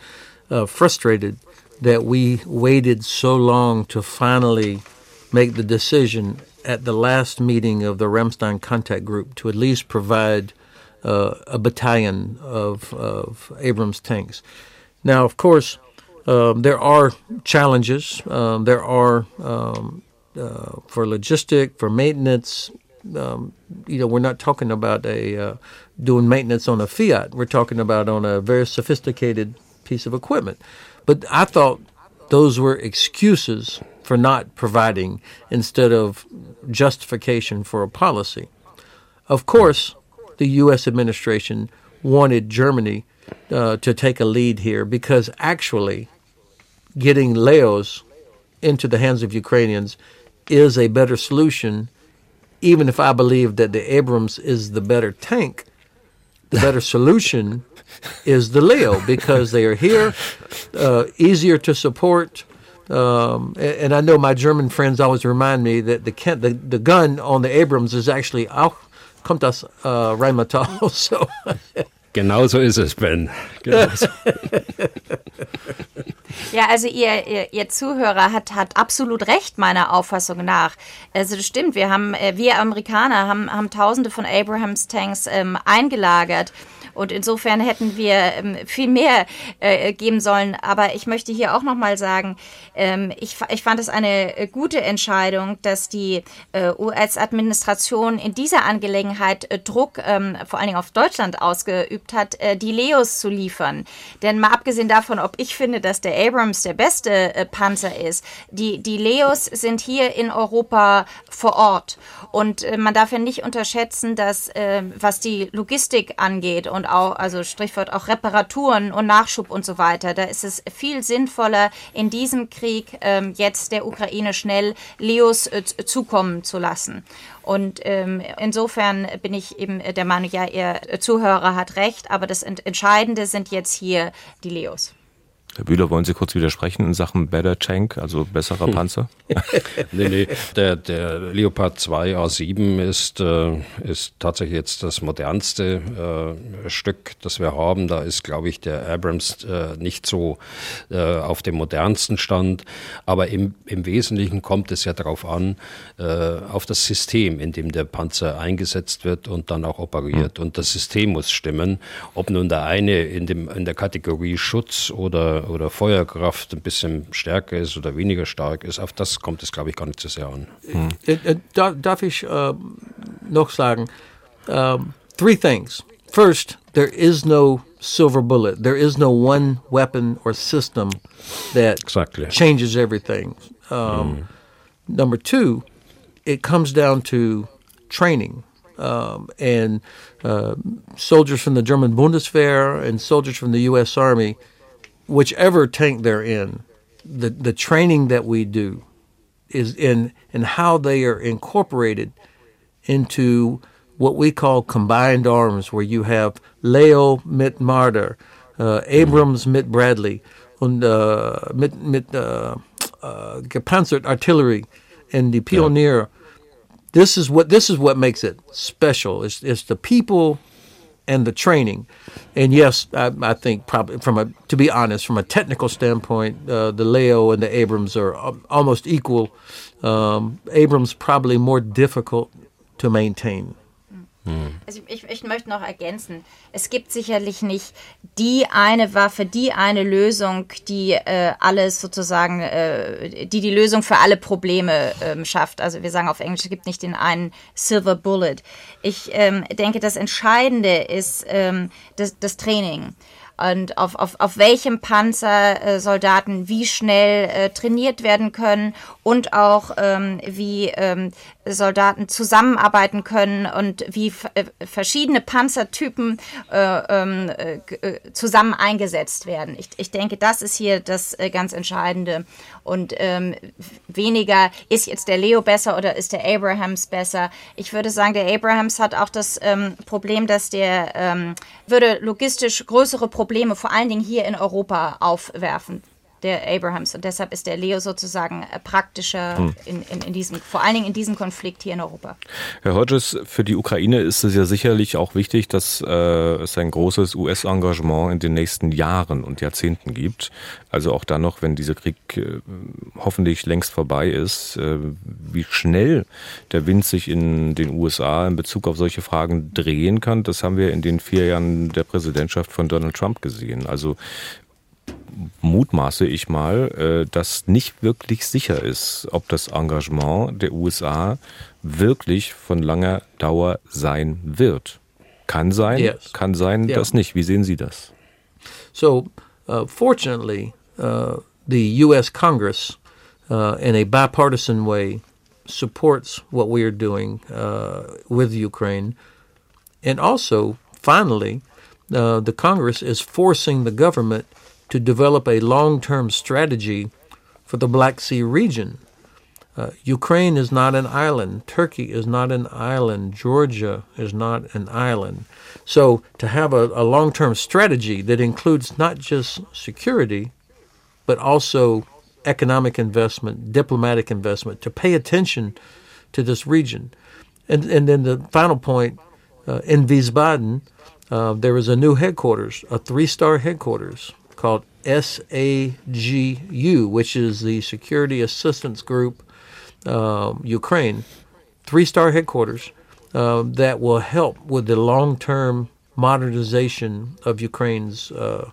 uh, frustrated that we waited so long to finally make the decision at the last meeting of the Ramstein Contact Group to at least provide uh, a battalion of, of Abrams tanks. Now, of course, um, there are challenges. Um, there are um, uh, for logistic, for maintenance. Um, you know, we're not talking about a uh, doing maintenance on a Fiat. We're talking about on a very sophisticated piece of equipment. But I thought those were excuses for not providing instead of justification for a policy. Of course, the U.S. administration wanted Germany uh, to take a lead here because actually getting Leos into the hands of Ukrainians is a better solution, even if I believe that the Abrams is the better tank. The better solution is the Leo because they are here, uh, easier to support. Um, and I know my German friends always remind me that the the, the gun on the Abrams is actually auch kommt das uh, Rheinmetall. So Genau so ist es, Ben. Genau so. Ja, also ihr, ihr, ihr, Zuhörer hat, hat absolut recht, meiner Auffassung nach. Also das stimmt, wir haben, äh, wir Amerikaner haben, haben tausende von Abrahams Tanks ähm, eingelagert. Und insofern hätten wir ähm, viel mehr äh, geben sollen. Aber ich möchte hier auch nochmal sagen, ähm, ich, ich fand es eine äh, gute Entscheidung, dass die äh, US-Administration in dieser Angelegenheit äh, Druck ähm, vor allen Dingen auf Deutschland ausgeübt hat, äh, die Leos zu liefern. Denn mal abgesehen davon, ob ich finde, dass der Abrams der beste äh, Panzer ist, die, die Leos sind hier in Europa vor Ort. Und man darf ja nicht unterschätzen, dass was die Logistik angeht und auch, also Strichwort auch Reparaturen und Nachschub und so weiter. Da ist es viel sinnvoller, in diesem Krieg ähm, jetzt der Ukraine schnell Leos äh, zukommen zu lassen. Und ähm, insofern bin ich eben der Meinung, ja, Ihr Zuhörer hat recht, aber das Entscheidende sind jetzt hier die Leos. Herr Bühler, wollen Sie kurz widersprechen in Sachen Better Tank, also besserer Panzer? nee, nee, der, der Leopard 2 A7 ist, äh, ist tatsächlich jetzt das modernste äh, Stück, das wir haben. Da ist, glaube ich, der Abrams äh, nicht so äh, auf dem modernsten Stand. Aber im, im Wesentlichen kommt es ja darauf an, äh, auf das System, in dem der Panzer eingesetzt wird und dann auch operiert. Mhm. Und das System muss stimmen. Ob nun der eine in, dem, in der Kategorie Schutz oder oder Feuerkraft ein bisschen stärker ist oder weniger stark ist, auf das kommt es, glaube ich, gar nicht so sehr an. Hm. darf ich uh, noch sagen? Um, three things. First, there is no silver bullet. There is no one weapon or system that exactly. changes everything. Um, mm. Number two, it comes down to training. Um, and uh, soldiers from the German Bundeswehr and soldiers from the U.S. Army, whichever tank they're in, the, the training that we do is in, in how they are incorporated into what we call combined arms, where you have Leo mit Marder, uh, Abrams mit Bradley, und uh, mit, mit uh, uh, gepanzert Artillery, and the Pionier. Yeah this is what this is what makes it special. It's, it's the people and the training. And yes, I, I, think probably from a to be honest, from a technical standpoint, uh, the Leo and the Abrams are almost equal. Um, Abrams probably more difficult to maintain. Hm. Also ich, ich, möchte noch ergänzen, es gibt sicherlich nicht die eine Waffe, die eine Lösung, die äh, alles sozusagen, äh, die die Lösung für alle Probleme ähm, schafft. Also wir sagen auf Englisch, es gibt nicht den einen Silver Bullet. Ich ähm, denke, das Entscheidende ist ähm, das, das Training und auf, auf, auf welchem Panzer äh, Soldaten wie schnell äh, trainiert werden können und auch ähm, wie ähm, Soldaten zusammenarbeiten können und wie äh, verschiedene Panzertypen äh, ähm, äh, äh, zusammen eingesetzt werden. Ich, ich denke, das ist hier das äh, ganz Entscheidende. Und ähm, weniger, ist jetzt der Leo besser oder ist der Abrahams besser? Ich würde sagen, der Abrahams hat auch das ähm, Problem, dass der ähm, würde logistisch größere Probleme, vor allen Dingen hier in Europa, aufwerfen der Abrahams. Und deshalb ist der Leo sozusagen äh, praktischer hm. in, in, in, diesem, vor allen Dingen in diesem Konflikt hier in Europa. Herr Hodges, für die Ukraine ist es ja sicherlich auch wichtig, dass äh, es ein großes US-Engagement in den nächsten Jahren und Jahrzehnten gibt. Also auch dann noch, wenn dieser Krieg äh, hoffentlich längst vorbei ist, äh, wie schnell der Wind sich in den USA in Bezug auf solche Fragen drehen kann, das haben wir in den vier Jahren der Präsidentschaft von Donald Trump gesehen. Also mutmaße ich mal, äh, dass nicht wirklich sicher ist, ob das Engagement der USA wirklich von langer Dauer sein wird. Kann sein, yes. kann sein, yeah. dass nicht. Wie sehen Sie das? So, uh, fortunately, uh, the U.S. Congress, uh, in a bipartisan way, supports what we are doing uh, with Ukraine. And also, finally, uh, the Congress is forcing the government to develop a long term strategy for the Black Sea region. Uh, Ukraine is not an island. Turkey is not an island. Georgia is not an island. So, to have a, a long term strategy that includes not just security, but also economic investment, diplomatic investment, to pay attention to this region. And, and then the final point uh, in Wiesbaden, uh, there is a new headquarters, a three star headquarters called SAGU, which is the Security Assistance Group um, Ukraine, three star headquarters uh, that will help with the long term modernization of Ukraine's uh,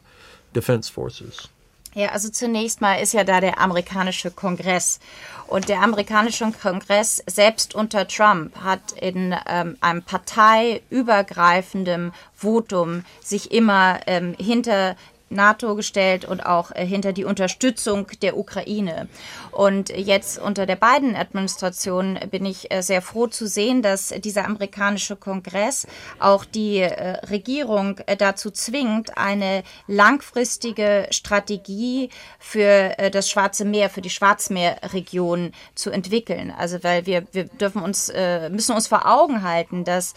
defense forces. Ja, also zunächst mal ist ja da der amerikanische Kongress. Und der amerikanische Kongress, selbst unter Trump, hat in ähm, einem parteiübergreifenden Votum sich immer ähm, hinter NATO gestellt und auch äh, hinter die Unterstützung der Ukraine. Und jetzt unter der beiden Administration bin ich äh, sehr froh zu sehen, dass dieser amerikanische Kongress auch die äh, Regierung dazu zwingt, eine langfristige Strategie für das Schwarze Meer, für die Schwarzmeerregion zu entwickeln. Also weil wir, wir dürfen uns, müssen uns vor Augen halten, dass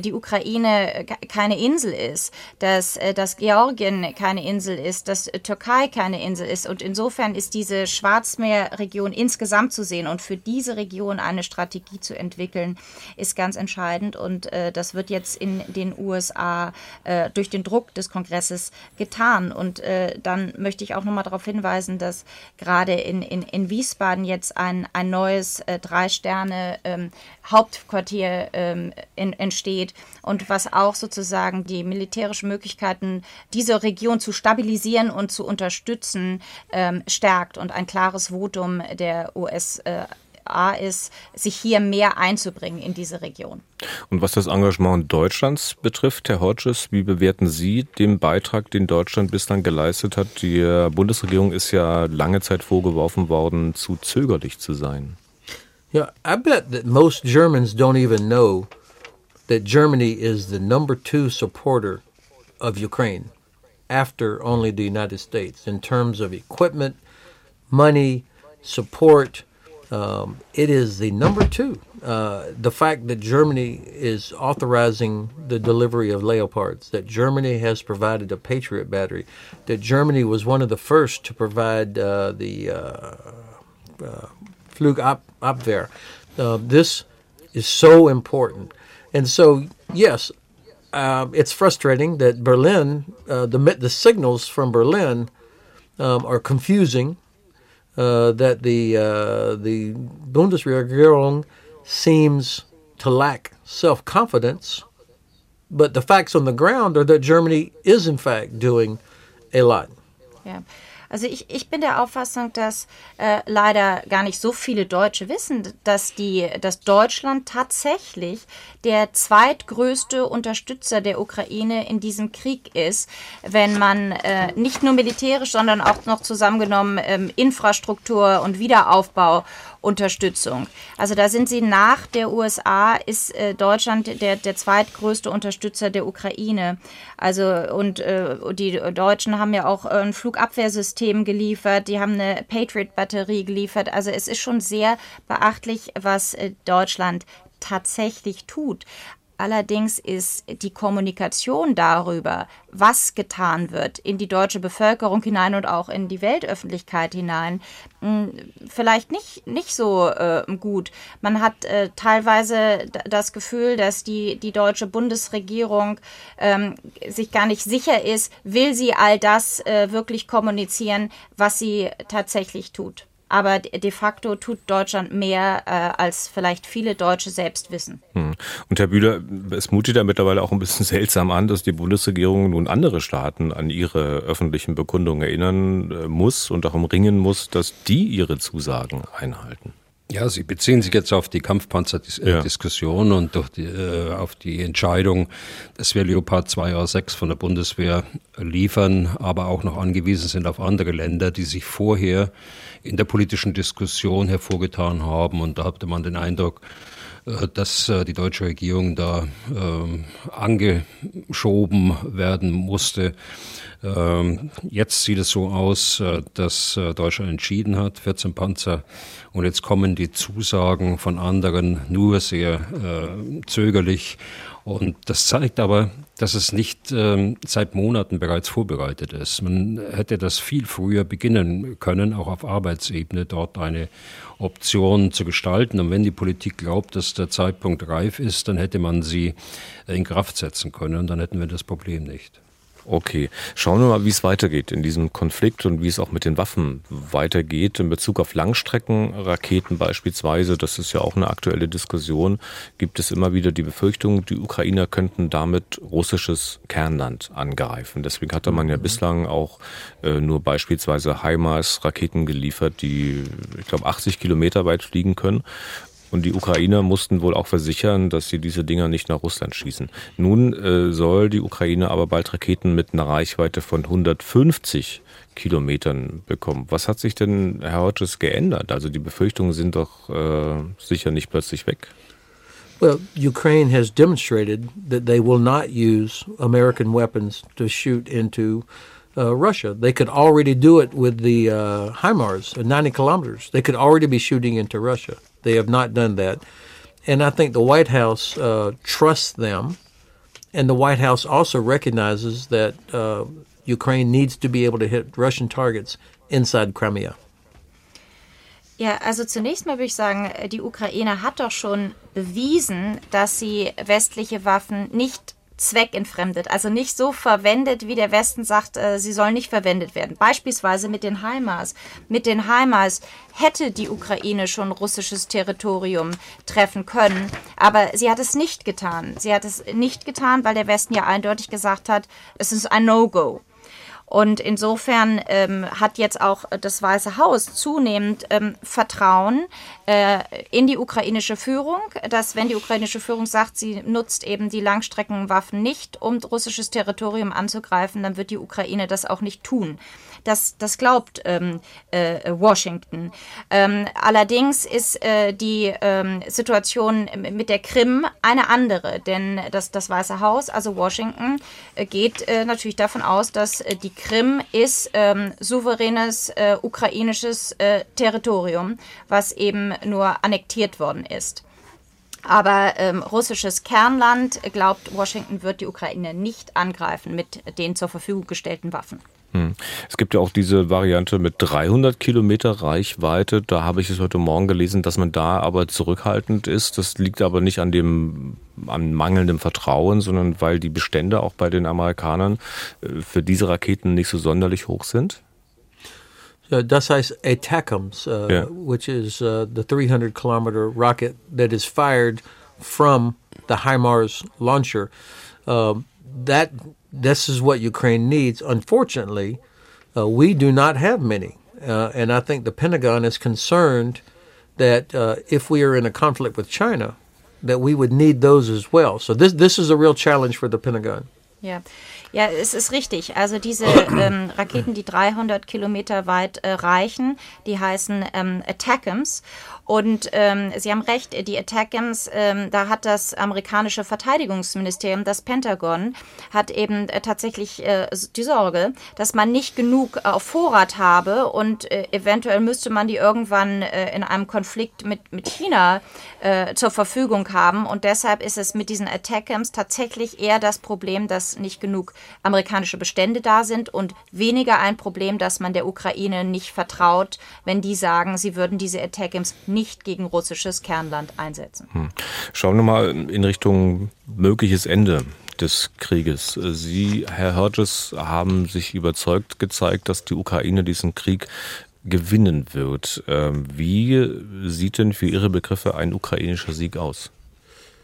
die Ukraine keine Insel ist, dass, dass Georgien keine Insel Insel ist, dass Türkei keine Insel ist. Und insofern ist diese Schwarzmeerregion insgesamt zu sehen. Und für diese Region eine Strategie zu entwickeln, ist ganz entscheidend. Und äh, das wird jetzt in den USA äh, durch den Druck des Kongresses getan. Und äh, dann möchte ich auch nochmal darauf hinweisen, dass gerade in, in, in Wiesbaden jetzt ein, ein neues äh, Drei-Sterne-Hauptquartier ähm, ähm entsteht und was auch sozusagen die militärischen Möglichkeiten dieser Region zu stabilisieren und zu unterstützen, ähm, stärkt und ein klares Votum der USA ist, sich hier mehr einzubringen in diese Region. Und was das Engagement Deutschlands betrifft, Herr Hodges, wie bewerten Sie den Beitrag, den Deutschland bislang geleistet hat? Die Bundesregierung ist ja lange Zeit vorgeworfen worden, zu zögerlich zu sein. Yeah, I bet that most Germans don't even know that Germany is the number two supporter of Ukraine after only the United States in terms of equipment, money, support. Um, it is the number two. Uh, the fact that Germany is authorizing the delivery of Leopards, that Germany has provided a Patriot battery, that Germany was one of the first to provide uh, the uh, uh Flugabwehr. Uh, this is so important. And so, yes, uh, it's frustrating that Berlin, uh, the the signals from Berlin um, are confusing. Uh, that the uh, the Bundesregierung seems to lack self confidence, but the facts on the ground are that Germany is in fact doing a lot. Yeah. Also ich, ich bin der Auffassung, dass äh, leider gar nicht so viele Deutsche wissen, dass, die, dass Deutschland tatsächlich der zweitgrößte Unterstützer der Ukraine in diesem Krieg ist, wenn man äh, nicht nur militärisch, sondern auch noch zusammengenommen ähm, Infrastruktur und Wiederaufbau Unterstützung. Also da sind sie nach der USA, ist äh, Deutschland der, der zweitgrößte Unterstützer der Ukraine. Also und äh, die Deutschen haben ja auch ein Flugabwehrsystem geliefert, die haben eine Patriot-Batterie geliefert. Also es ist schon sehr beachtlich, was äh, Deutschland tatsächlich tut. Allerdings ist die Kommunikation darüber, was getan wird, in die deutsche Bevölkerung hinein und auch in die Weltöffentlichkeit hinein, hm, vielleicht nicht, nicht so äh, gut. Man hat äh, teilweise das Gefühl, dass die, die deutsche Bundesregierung ähm, sich gar nicht sicher ist, will sie all das äh, wirklich kommunizieren, was sie tatsächlich tut aber de facto tut Deutschland mehr, äh, als vielleicht viele Deutsche selbst wissen. Hm. Und Herr Bühler, es mutet ja mittlerweile auch ein bisschen seltsam an, dass die Bundesregierung nun andere Staaten an ihre öffentlichen Bekundungen erinnern äh, muss und darum ringen muss, dass die ihre Zusagen einhalten. Ja, Sie beziehen sich jetzt auf die Kampfpanzerdiskussion ja. und durch die, äh, auf die Entscheidung, dass wir Leopard 2 A6 von der Bundeswehr liefern, aber auch noch angewiesen sind auf andere Länder, die sich vorher in der politischen Diskussion hervorgetan haben. Und da hatte man den Eindruck, äh, dass äh, die deutsche Regierung da ähm, angeschoben werden musste. Ähm, jetzt sieht es so aus, äh, dass Deutschland entschieden hat, 14 Panzer. Und jetzt kommen die Zusagen von anderen nur sehr zögerlich. Und das zeigt aber, dass es nicht ähm, seit Monaten bereits vorbereitet ist. Man hätte das viel früher beginnen können, auch auf Arbeitsebene dort eine Option zu gestalten. Und wenn die Politik glaubt, dass der Zeitpunkt reif ist, dann hätte man sie in Kraft setzen können und dann hätten wir das Problem nicht. Okay, schauen wir mal, wie es weitergeht in diesem Konflikt und wie es auch mit den Waffen weitergeht in Bezug auf Langstreckenraketen beispielsweise. Das ist ja auch eine aktuelle Diskussion. Gibt es immer wieder die Befürchtung, die Ukrainer könnten damit russisches Kernland angreifen. Deswegen hatte man ja mhm. bislang auch äh, nur beispielsweise HIMARS-Raketen geliefert, die, ich glaube, 80 Kilometer weit fliegen können. Und die Ukrainer mussten wohl auch versichern, dass sie diese Dinger nicht nach Russland schießen. Nun äh, soll die Ukraine aber bald Raketen mit einer Reichweite von 150 Kilometern bekommen. Was hat sich denn, Herr Hodges, geändert? Also die Befürchtungen sind doch äh, sicher nicht plötzlich weg. Well, Ukraine has demonstrated that they will not use American weapons to shoot into uh, Russia. They could already do it with the uh, HIMARS at 90 kilometers. They could already be shooting into Russia. They have not done that. And I think the White House uh, trusts them. And the White House also recognizes that uh, Ukraine needs to be able to hit Russian targets inside Crimea. Ja, also zunächst mal würde ich sagen, die Ukraine hat doch schon bewiesen, dass sie westliche Waffen nicht zweckentfremdet, also nicht so verwendet, wie der Westen sagt, äh, sie sollen nicht verwendet werden. Beispielsweise mit den HIMARS. Mit den HIMARS hätte die Ukraine schon russisches Territorium treffen können, aber sie hat es nicht getan. Sie hat es nicht getan, weil der Westen ja eindeutig gesagt hat, es ist ein No-Go. Und insofern ähm, hat jetzt auch das Weiße Haus zunehmend ähm, Vertrauen äh, in die ukrainische Führung, dass wenn die ukrainische Führung sagt, sie nutzt eben die Langstreckenwaffen nicht, um russisches Territorium anzugreifen, dann wird die Ukraine das auch nicht tun. Das, das glaubt ähm, äh, Washington. Ähm, allerdings ist äh, die ähm, Situation mit der Krim eine andere, denn das, das Weiße Haus, also Washington, äh, geht äh, natürlich davon aus, dass äh, die Krim ist ähm, souveränes äh, ukrainisches Territorium, was eben nur annektiert worden ist. Aber ähm, russisches Kernland glaubt, Washington wird die Ukraine nicht angreifen mit den zur Verfügung gestellten Waffen. Hm. Es gibt ja auch diese Variante mit 300 Kilometer Reichweite. Da habe ich es heute Morgen gelesen, dass man da aber zurückhaltend ist. Das liegt aber nicht an dem an mangelndem Vertrauen, sondern weil die Bestände auch bei den Amerikanern äh, für diese Raketen nicht so sonderlich hoch sind. Uh, das heißt ATACMS, uh, yeah. which is uh, the 300 kilometer rocket that is fired from the HIMARS launcher. Um, that this is what Ukraine needs. Unfortunately, uh, we do not have many. Uh, and I think the Pentagon is concerned that uh, if we are in a conflict with China, that we would need those as well. So this this is a real challenge for the Pentagon. Yeah. Ja, es ist richtig. Also diese ähm, Raketen, die 300 Kilometer weit äh, reichen, die heißen ähm, Attackams. Und ähm, Sie haben recht, die Attackams, ähm, da hat das amerikanische Verteidigungsministerium, das Pentagon, hat eben äh, tatsächlich äh, die Sorge, dass man nicht genug auf Vorrat habe und äh, eventuell müsste man die irgendwann äh, in einem Konflikt mit, mit China äh, zur Verfügung haben. Und deshalb ist es mit diesen Attackams tatsächlich eher das Problem, dass nicht genug amerikanische Bestände da sind und weniger ein Problem, dass man der Ukraine nicht vertraut, wenn die sagen, sie würden diese Attackams nicht gegen russisches Kernland einsetzen. Hm. Schauen wir mal in Richtung mögliches Ende des Krieges. Sie, Herr Hodges, haben sich überzeugt gezeigt, dass die Ukraine diesen Krieg gewinnen wird. Ähm, wie sieht denn für Ihre Begriffe ein ukrainischer Sieg aus?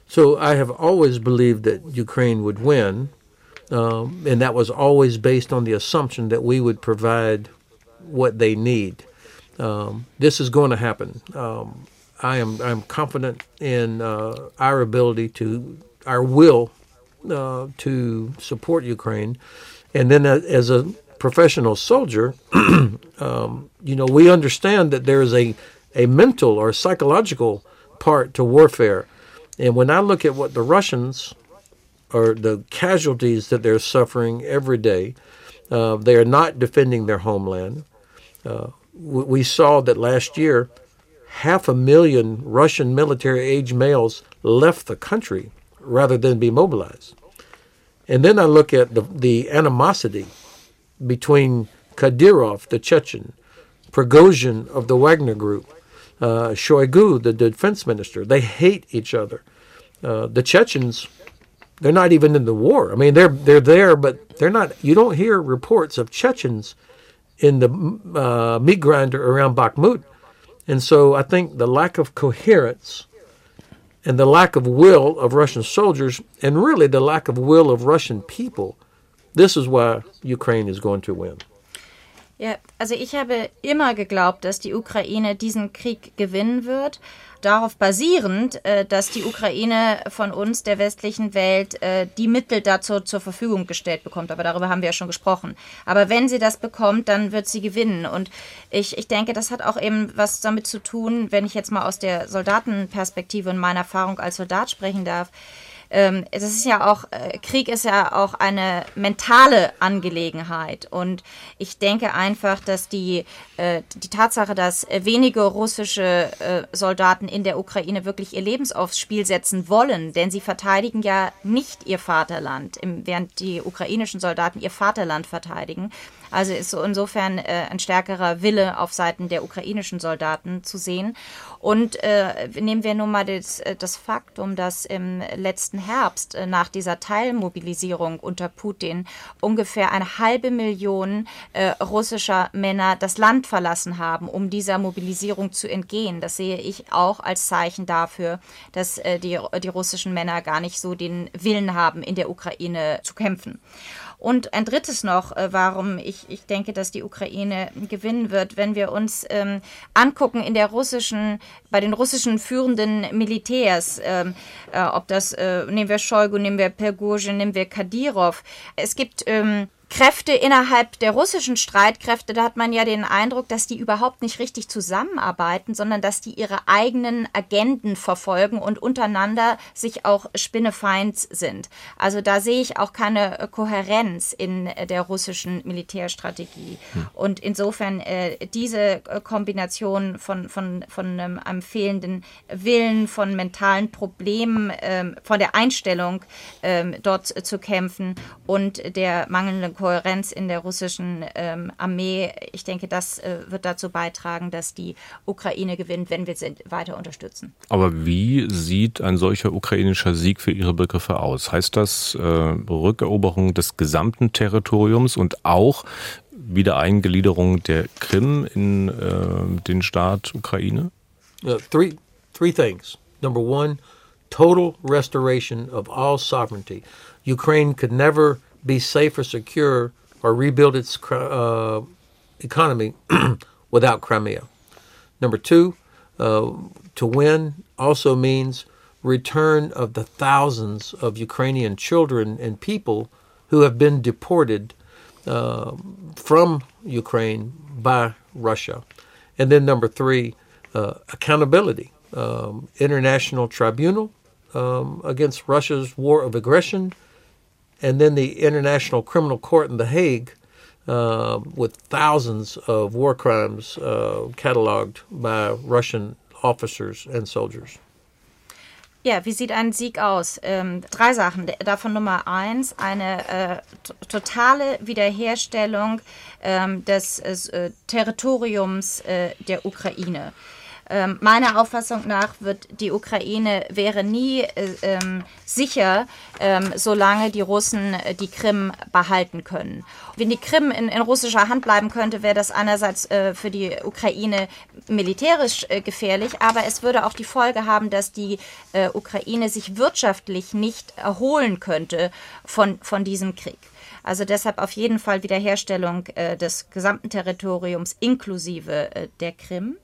So I have always believed that Ukraine would win. Um, and that was always based on the assumption that we would provide what they need. Um, this is going to happen. Um, I am I'm confident in uh, our ability to our will uh, to support Ukraine, and then as a professional soldier, um, you know we understand that there is a a mental or psychological part to warfare, and when I look at what the Russians or the casualties that they're suffering every day. Uh, they are not defending their homeland. We, we saw that last year, half a million Russian military age males left the country rather than be mobilized. And then I look at the, the animosity between Kadyrov, the Chechen, Prigozhin of the Wagner Group, uh, Shoigu, the defense minister. They hate each other. Uh, the Chechens they're not even in the war. I mean, they're they're there, but they're not. You don't hear reports of Chechens in the uh, meat grinder around Bakhmut, and so I think the lack of coherence and the lack of will of Russian soldiers, and really the lack of will of Russian people, this is why Ukraine is going to win. Ja, also ich habe immer geglaubt, dass die Ukraine diesen Krieg gewinnen wird. Darauf basierend, äh, dass die Ukraine von uns, der westlichen Welt, äh, die Mittel dazu zur Verfügung gestellt bekommt. Aber darüber haben wir ja schon gesprochen. Aber wenn sie das bekommt, dann wird sie gewinnen. Und ich, ich denke, das hat auch eben was damit zu tun, wenn ich jetzt mal aus der Soldatenperspektive und meiner Erfahrung als Soldat sprechen darf ähm, das ist ja auch, äh, Krieg ist ja auch eine mentale Angelegenheit. Und ich denke einfach, dass die, äh, die Tatsache, dass wenige russische äh, Soldaten in der Ukraine wirklich ihr Lebens aufs Spiel setzen wollen, denn sie verteidigen ja nicht ihr Vaterland, im, während die ukrainischen Soldaten ihr Vaterland verteidigen. Also ist so insofern äh, ein stärkerer Wille auf Seiten der ukrainischen Soldaten zu sehen. Und äh, nehmen wir nun mal das, äh, das Faktum, dass im letzten Herbst äh, nach dieser Teilmobilisierung unter Putin ungefähr eine halbe Million äh, russischer Männer das Land verlassen haben, um dieser Mobilisierung zu entgehen. Das sehe ich auch als Zeichen dafür, dass äh, die, die russischen Männer gar nicht so den Willen haben, in der Ukraine zu kämpfen. Und ein drittes noch, äh, warum ich, ich denke, dass die Ukraine gewinnen wird, wenn wir uns ähm, angucken in der russischen, bei den russischen führenden Militärs, ähm, äh, ob das, äh, nehmen wir Shoigu, nehmen wir Pergurgin, nehmen wir Kadyrov. Es gibt ähm, Kräfte innerhalb der russischen Streitkräfte, da hat man ja den Eindruck, dass die überhaupt nicht richtig zusammenarbeiten, sondern dass die ihre eigenen Agenden verfolgen und untereinander sich auch spinnefeind sind. Also da sehe ich auch keine Kohärenz in der russischen Militärstrategie. Hm. Und insofern äh, diese Kombination von, von, von ähm, einem fehlenden Willen, von mentalen Problemen, ähm, von der Einstellung, ähm, dort zu kämpfen und der mangelnden Kohärenz in der russischen ähm, Armee. Ich denke, das äh, wird dazu beitragen, dass die Ukraine gewinnt, wenn wir sie weiter unterstützen. Aber wie sieht ein solcher ukrainischer Sieg für Ihre Begriffe aus? Heißt das äh, Rückeroberung des gesamten Territoriums und auch Wiedereingliederung der Krim in äh, den Staat Ukraine? Uh, three, three things. Number one, total restoration of all sovereignty. Ukraine could never be safe or secure or rebuild its uh, economy without Crimea. Number two, uh, to win also means return of the thousands of Ukrainian children and people who have been deported uh, from Ukraine by Russia. And then number three, uh, accountability. Um, international tribunal um, against Russia's war of aggression and then the International Criminal Court in The Hague uh, with thousands of war crimes uh, cataloged by Russian officers and soldiers. Ja, wie sieht ein Sieg aus? Ähm, drei Sachen. Davon Nummer eins, eine äh, totale Wiederherstellung ähm, des äh, Territoriums äh, der Ukraine. Ähm, meiner Auffassung nach wird die Ukraine wäre nie äh, ähm, sicher, ähm, solange die Russen äh, die Krim behalten können. Wenn die Krim in, in russischer Hand bleiben könnte, wäre das einerseits äh, für die Ukraine militärisch äh, gefährlich, aber es würde auch die Folge haben, dass die äh, Ukraine sich wirtschaftlich nicht erholen könnte von, von diesem Krieg. Also deshalb auf jeden Fall Wiederherstellung äh, des gesamten Territoriums inklusive äh, der Krim.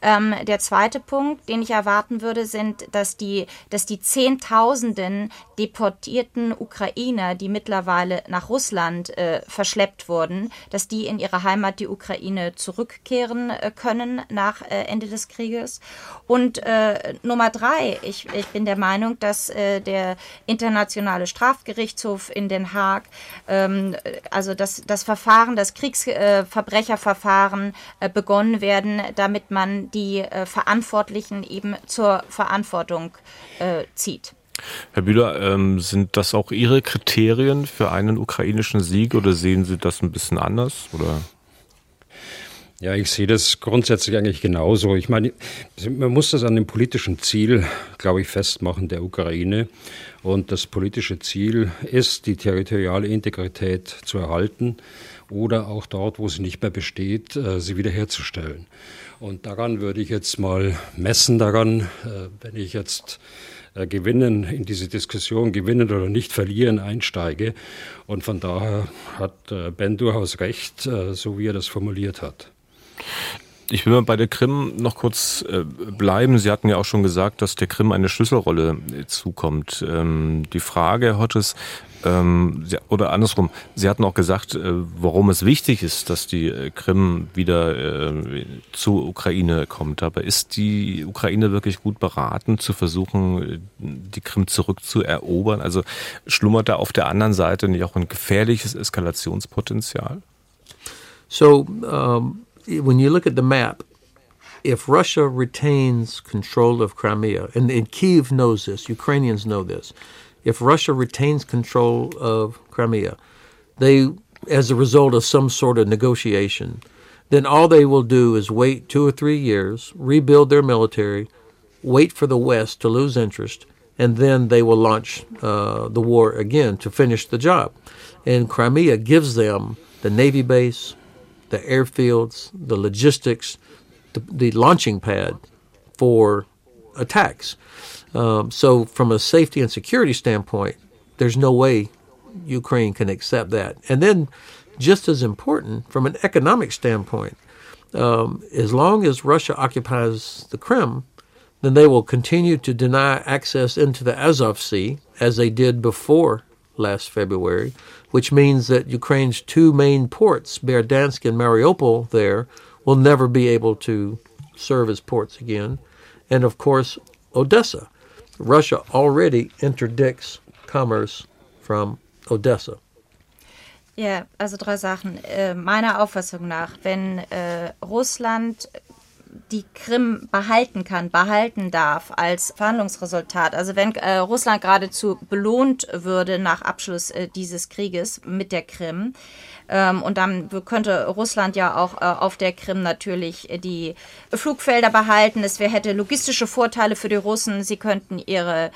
Ähm, der zweite Punkt, den ich erwarten würde, sind, dass die, dass die Zehntausenden deportierten Ukrainer, die mittlerweile nach Russland äh, verschleppt wurden, dass die in ihre Heimat, die Ukraine, zurückkehren äh, können nach äh, Ende des Krieges. Und äh, Nummer drei, ich, ich bin der Meinung, dass der Internationale Strafgerichtshof in Den Haag ähm, also das, das Verfahren, das Kriegsverbrecherverfahren äh, begonnen werden, damit man die äh, Verantwortlichen eben zur Verantwortung äh, zieht. Herr Bühler, ähm, sind das auch Ihre Kriterien für einen ukrainischen Sieg oder sehen Sie das ein bisschen anders? Oder? Ja, ich sehe das grundsätzlich eigentlich genauso. Ich meine, man muss das an dem politischen Ziel, glaube ich, festmachen der Ukraine. Und das politische Ziel ist, die territoriale Integrität zu erhalten oder auch dort, wo sie nicht mehr besteht, äh, sie wiederherzustellen. Und daran würde ich jetzt mal messen, daran, äh, wenn ich jetzt äh, gewinnen, in diese Diskussion gewinnen oder nicht verlieren einsteige. Und von daher hat Ben durchaus recht, so wie er das formuliert hat. Ich will mal bei der Krim noch kurz äh, bleiben. Sie hatten ja auch schon gesagt, dass der Krim eine Schlüsselrolle äh, zukommt. Ähm, die Frage, Herr Hottes, ähm, oder andersrum, Sie hatten auch gesagt, äh, warum es wichtig ist, dass die Krim wieder zur Ukraine kommt. Aber ist die Ukraine wirklich gut beraten, zu versuchen, die Krim zurückzuerobern? Also schlummert da auf der anderen Seite nicht auch ein gefährliches Eskalationspotenzial? So, um when you look at the map, if Russia retains control of Crimea, and, and Kiev knows this, Ukrainians know this, if Russia retains control of Crimea, they, as a result of some sort of negotiation, then all they will do is wait two or three years, rebuild their military, wait for the West to lose interest, and then they will launch uh, the war again to finish the job. And Crimea gives them the Navy base, the airfields, the logistics, the, the launching pad for attacks. Um, so, from a safety and security standpoint, there's no way Ukraine can accept that. And then, just as important from an economic standpoint, um, as long as Russia occupies the Crimea, then they will continue to deny access into the Azov Sea as they did before last February, which means that Ukraine's two main ports, Berdansk and Mariupol, there will never be able to serve as ports again. And of course, Odessa. Russia already interdicts commerce from Odessa. Ja, also drei Sachen. Äh, meiner Auffassung nach, wenn äh, Russland die Krim behalten kann, behalten darf als Verhandlungsresultat. Also wenn äh, Russland geradezu belohnt würde nach Abschluss äh, dieses Krieges mit der Krim, ähm, und dann könnte Russland ja auch äh, auf der Krim natürlich die Flugfelder behalten. Es wär, hätte logistische Vorteile für die Russen. Sie könnten ihre äh,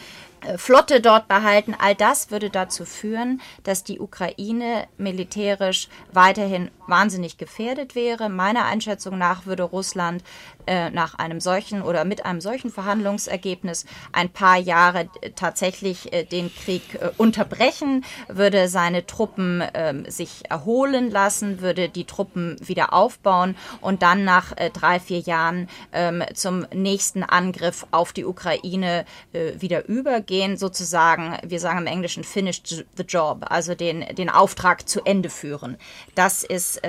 Flotte dort behalten. All das würde dazu führen, dass die Ukraine militärisch weiterhin wahnsinnig gefährdet wäre. Meiner Einschätzung nach würde Russland äh, nach einem solchen oder mit einem solchen Verhandlungsergebnis ein paar Jahre äh, tatsächlich äh, den Krieg äh, unterbrechen, würde seine Truppen ähm, sich erholen lassen, würde die Truppen wieder aufbauen und dann nach äh, drei, vier Jahren ähm, zum nächsten Angriff auf die Ukraine wieder übergehen, sozusagen, wir sagen im Englischen, finish the job, also den, den Auftrag zu Ende führen. Das ist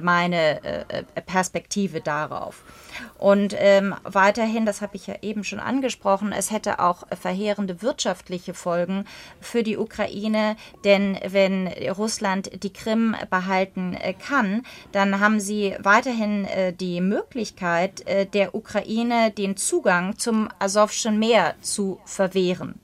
meine Perspektive darauf. Und ähm, weiterhin, das habe ich ja eben schon angesprochen, es hätte auch verheerende wirtschaftliche Folgen für die Ukraine, denn wenn Russland die Krim behalten äh, kann, dann haben sie weiterhin äh, die Möglichkeit, äh, der Ukraine den Zugang zum Asowschen Meer zu verwehren.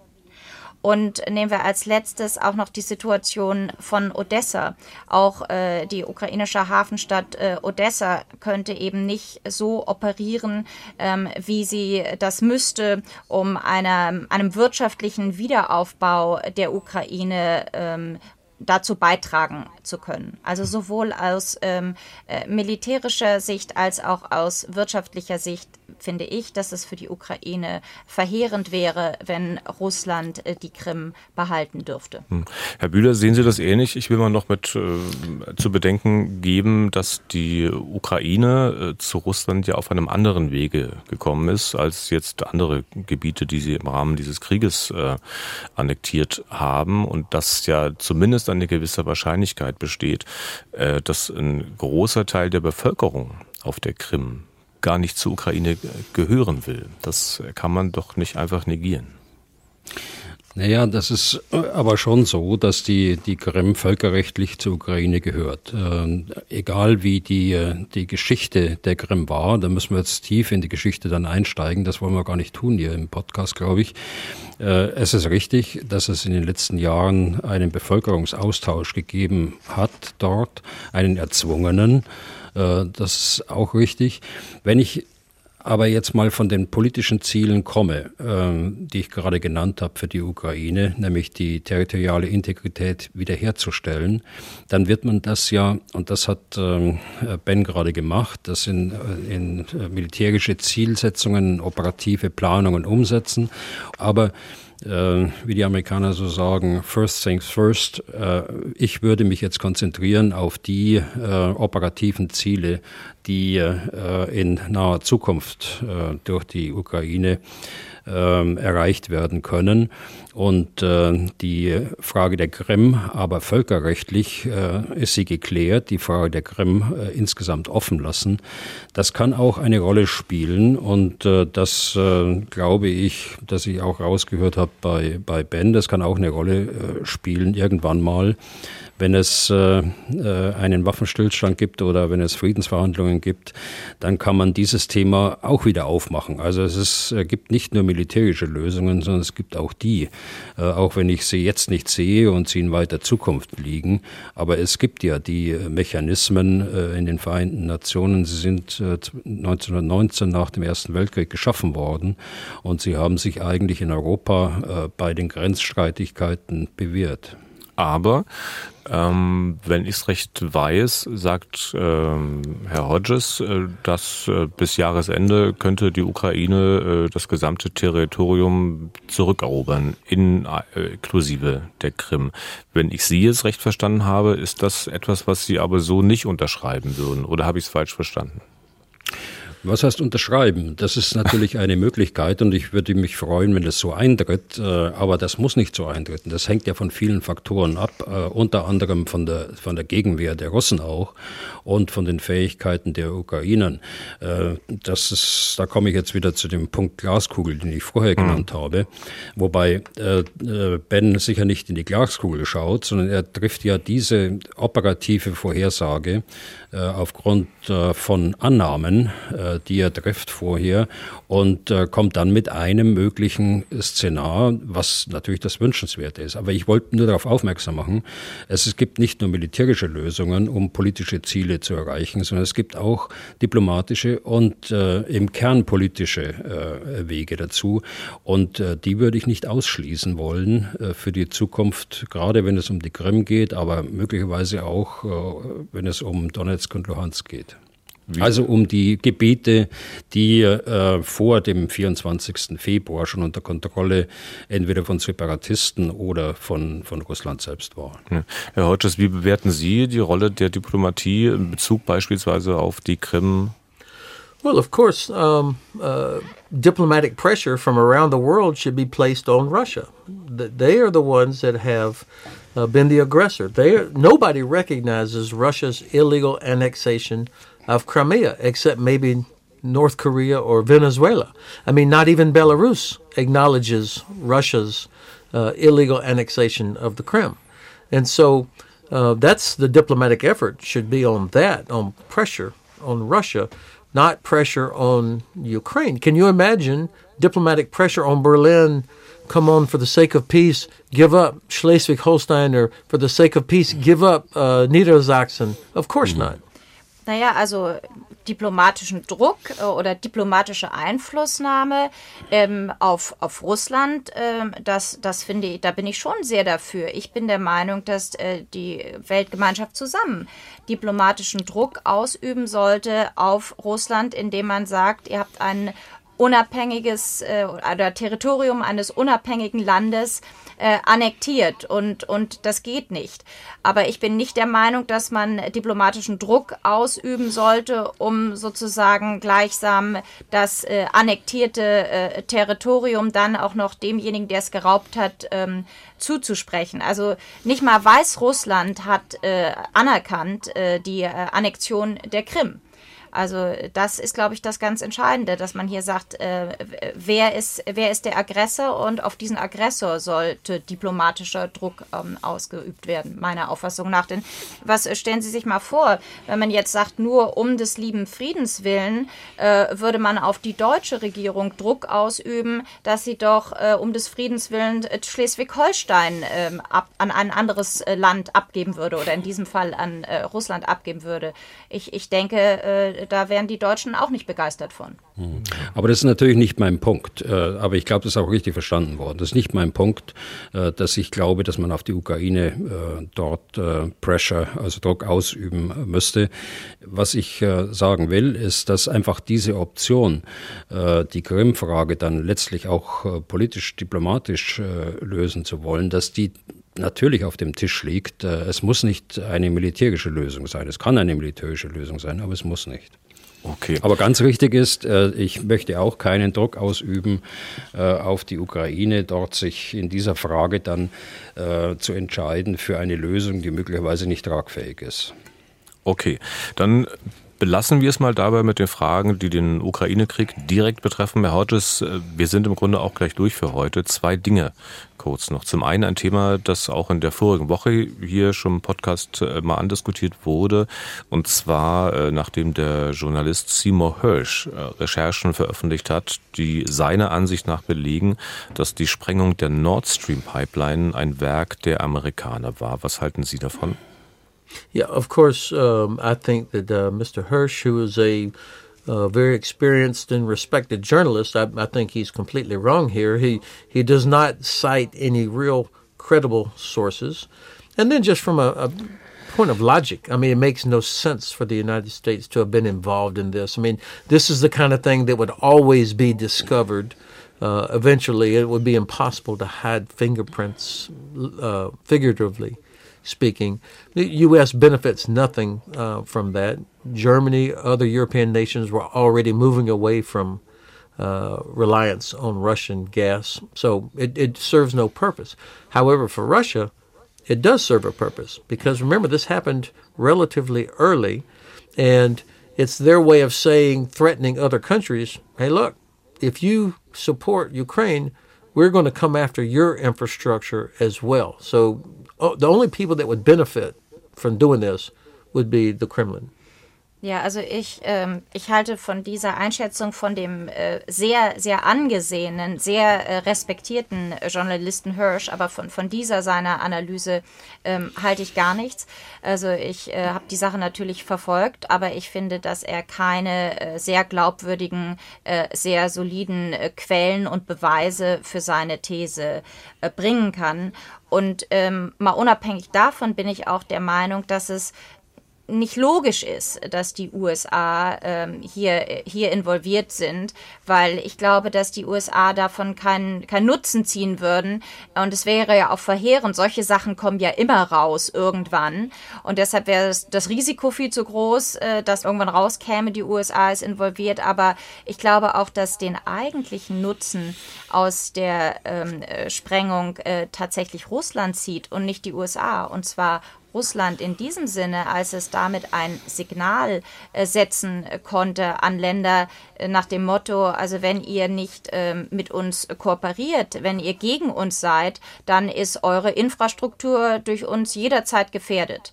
Und nehmen wir als letztes auch noch die Situation von Odessa. Auch äh, die ukrainische Hafenstadt äh, Odessa könnte eben nicht so operieren, ähm, wie sie das müsste, um einer, einem wirtschaftlichen Wiederaufbau der Ukraine ähm, dazu beitragen zu können. Also sowohl aus ähm, äh, militärischer Sicht als auch aus wirtschaftlicher Sicht finde ich, dass es für die Ukraine verheerend wäre, wenn Russland äh, die Krim behalten dürfte. Hm. Herr Bühler, sehen Sie das ähnlich? Ich will mal noch mit äh, zu bedenken geben, dass die Ukraine äh, zu Russland ja auf einem anderen Wege gekommen ist, als jetzt andere Gebiete, die sie im Rahmen dieses Krieges äh, annektiert haben und dass ja zumindest eine gewisse Wahrscheinlichkeit besteht, äh, dass ein großer Teil der Bevölkerung auf der Krim gar nicht zur Ukraine gehören will. Das kann man doch nicht einfach negieren. Naja, das ist äh, aber schon so, dass die, die Krim völkerrechtlich zur Ukraine gehört. Äh, egal wie die, äh, die Geschichte der Krim war, da müssen wir jetzt tief in die Geschichte dann einsteigen. Das wollen wir gar nicht tun hier im Podcast, glaube ich. Äh, es ist richtig, dass es in den letzten Jahren einen Bevölkerungsaustausch gegeben hat dort, einen erzwungenen. Äh, das ist auch richtig. Wenn ich aber jetzt mal von den politischen Zielen komme, ähm, die ich gerade genannt habe für die Ukraine, nämlich die territoriale Integrität wiederherzustellen, dann wird man das ja, und das hat ähm, Ben gerade gemacht, das in, äh, in äh, militärische Zielsetzungen, operative Planungen umsetzen, aber äh, wie die Amerikaner so sagen, first things first. Äh, ich würde mich jetzt konzentrieren auf die äh, operativen Ziele, die äh, in naher Zukunft äh, durch die Ukraine ähm, erreicht werden können. Und äh, die Frage der Krim, aber völkerrechtlich äh, ist sie geklärt, die Frage der Krim äh, insgesamt offen lassen. Das kann auch eine Rolle spielen und äh, das äh, glaube ich, dass ich auch rausgehört habe bei, bei Ben, das kann auch eine Rolle äh, spielen irgendwann mal, wenn es äh, äh, einen Waffenstillstand gibt oder wenn es Friedensverhandlungen gibt, dann kann man dieses Thema auch wieder aufmachen. Also es ist, äh, gibt nicht nur militärische Lösungen, sondern es gibt auch die, äh, auch wenn ich sie jetzt nicht sehe und sie in weiter Zukunft liegen. Aber es gibt ja die Mechanismen äh, in den Vereinten Nationen. Sie sind äh, 1919 nach dem Ersten Weltkrieg geschaffen worden und sie haben sich eigentlich in Europa äh, bei den Grenzstreitigkeiten bewährt. Aber ähm, wenn ich es recht weiß, sagt ähm, Herr Hodges, äh, dass äh, bis Jahresende könnte die Ukraine äh, das gesamte Territorium zurückerobern, inklusive der Krim. Wenn ich Sie jetzt recht verstanden habe, ist das etwas, was Sie aber so nicht unterschreiben würden. Oder habe ich es falsch verstanden? Was heißt unterschreiben? Das ist natürlich eine Möglichkeit und ich würde mich freuen, wenn das so eintritt, äh, aber das muss nicht so eintreten. Das hängt ja von vielen Faktoren ab, äh, unter anderem von der, von der Gegenwehr der Russen auch und von den Fähigkeiten der Ukrainern. Äh, das ist, da komme ich jetzt wieder zu dem Punkt Glaskugel, den ich vorher mhm. genannt habe, wobei Ben sicher nicht in die Glaskugel schaut, sondern er trifft ja diese operative Vorhersage aufgrund von Annahmen, die er trifft vorher und äh, kommt dann mit einem möglichen Szenar, was natürlich das Wünschenswerte ist. Aber ich wollte nur darauf aufmerksam machen, es, gibt nicht nur militärische Lösungen, um politische Ziele zu erreichen, sondern es gibt auch diplomatische und äh, im Kern politische äh, Wege dazu. Und äh, die würde ich nicht ausschließen wollen äh, für die Zukunft, gerade wenn es um die Krim geht, aber möglicherweise auch, äh, wenn es um Donetsk und Luhansk geht. Wie? Also um die Gebiete, die äh, vor dem 24. Februar schon unter Kontrolle entweder von Separatisten oder von, von Russland selbst waren. Ja. Herr Hodges, wie bewerten Sie die Rolle der Diplomatie in Bezug beispielsweise auf die Krim? Well, of course, um, uh, diplomatic pressure from around the world should be placed on Russia. They are the ones that have uh, been the aggressor. They are, nobody recognizes Russia's illegal annexation of Crimea, except maybe North Korea or Venezuela. I mean, not even Belarus acknowledges Russia's uh, illegal annexation of the Crimea. And so uh, that's the diplomatic effort should be on that, on pressure on Russia, not pressure on Ukraine. Can you imagine diplomatic pressure on Berlin? Come on, for the sake of peace, give up Schleswig Holstein, or for the sake of peace, give up uh, Niedersachsen. Of course mm-hmm. not. Naja, also diplomatischen Druck äh, oder diplomatische Einflussnahme ähm, auf, auf Russland, ähm, das, das finde ich, da bin ich schon sehr dafür. Ich bin der Meinung, dass äh, die Weltgemeinschaft zusammen diplomatischen Druck ausüben sollte auf Russland, indem man sagt, ihr habt ein unabhängiges äh, oder Territorium eines unabhängigen Landes äh, annektiert und, und das geht nicht. Aber ich bin nicht der Meinung, dass man diplomatischen Druck ausüben sollte, um sozusagen gleichsam das äh, annektierte äh, Territorium dann auch noch demjenigen, der es geraubt hat, ähm, zuzusprechen. Also nicht mal Weißrussland hat äh, anerkannt äh, die äh, Annexion der Krim. Also das ist, glaube ich, das ganz Entscheidende, dass man hier sagt, äh, wer, ist, wer ist der Aggressor und auf diesen Aggressor sollte diplomatischer Druck ähm, ausgeübt werden, meiner Auffassung nach. Denn was äh, stellen Sie sich mal vor, wenn man jetzt sagt, nur um des lieben Friedens willen äh, würde man auf die deutsche Regierung Druck ausüben, dass sie doch äh, um des Friedens willen äh, Schleswig-Holstein ähm, an ein anderes äh, Land abgeben würde oder in diesem Fall an Russland abgeben würde. Ich, ich denke, da wären die Deutschen auch nicht begeistert von. Hm. Aber das ist natürlich nicht mein Punkt. Äh, aber ich glaube, das ist auch richtig verstanden worden. Das ist nicht mein Punkt, äh, dass ich glaube, dass man auf die Ukraine äh, dort Pressure, also Druck ausüben müsste. Was ich sagen will, ist, dass einfach diese Option, die Krim-Frage dann letztlich auch politisch, diplomatisch lösen zu wollen, dass die natürlich auf dem Tisch liegt. Äh, es muss nicht eine militärische Lösung sein. Es kann eine militärische Lösung sein, aber es muss nicht. Okay. Aber ganz wichtig ist, äh, ich möchte auch keinen Druck ausüben äh, auf die Ukraine, dort sich in dieser Frage dann zu entscheiden für eine Lösung, die möglicherweise nicht tragfähig ist. Okay, dann Belassen wir es mal dabei mit den Fragen, die den Ukraine-Krieg direkt betreffen. Herr Hodges, wir sind im Grunde auch gleich durch für heute. Zwei Dinge kurz noch. Zum einen ein Thema, das auch in der vorigen Woche hier schon im Podcast äh, mal andiskutiert wurde. Und zwar, äh, nachdem der Journalist Seymour Hirsch Recherchen veröffentlicht hat, die seiner Ansicht nach belegen, dass die Sprengung der Nord Stream Pipeline ein Werk der Amerikaner war. Was halten Sie davon? Yeah, of course. Um, I think that uh, Mr. Hirsch, who is a uh, very experienced and respected journalist, I, I, think he's completely wrong here. He he does not cite any real credible sources. and then just from a, a point of logic, I mean, it makes no sense for the United States to have been involved in this. I mean, this is the kind of thing that would always be discovered. Uh, eventually, it would be impossible to hide fingerprints, uh, figuratively speaking. The U.S. benefits nothing uh, from that. Germany, other European nations were already moving away from uh, reliance on Russian gas, so it, it serves no purpose. However, for Russia, it does serve a purpose because remember, this happened relatively early, and it's their way of saying, threatening other countries, hey, look, if you support Ukraine, we're going to come after your infrastructure as well. So Oh, the only people that would benefit from doing this would be the Kremlin. Ja, also ich, ähm, ich halte von dieser Einschätzung von dem äh, sehr, sehr angesehenen, sehr äh, respektierten Journalisten Hirsch, aber von, von dieser seiner Analyse ähm, halte ich gar nichts. Also ich äh, habe die Sache natürlich verfolgt, aber ich finde, dass er keine äh, sehr glaubwürdigen, äh, sehr soliden äh, Quellen und Beweise für seine These bringen kann. Und ähm, mal unabhängig davon bin ich auch der Meinung, dass es nicht logisch ist, dass die USA ähm, hier, hier involviert sind, weil ich glaube, dass die USA davon keinen keinen Nutzen ziehen würden. Und es wäre ja auch verheerend. Solche Sachen kommen ja immer raus irgendwann. Und deshalb wäre das, das Risiko viel zu groß, äh, dass irgendwann rauskäme, die USA ist involviert. Aber ich glaube auch, dass den eigentlichen Nutzen aus der ähm, äh, Sprengung äh, tatsächlich Russland zieht und nicht die USA. Und zwar Russland in diesem Sinne, als es damit ein Signal äh, setzen konnte an Länder äh, nach dem Motto, also wenn ihr nicht ähm, mit uns kooperiert, wenn ihr gegen uns seid, dann ist eure Infrastruktur durch uns jederzeit gefährdet.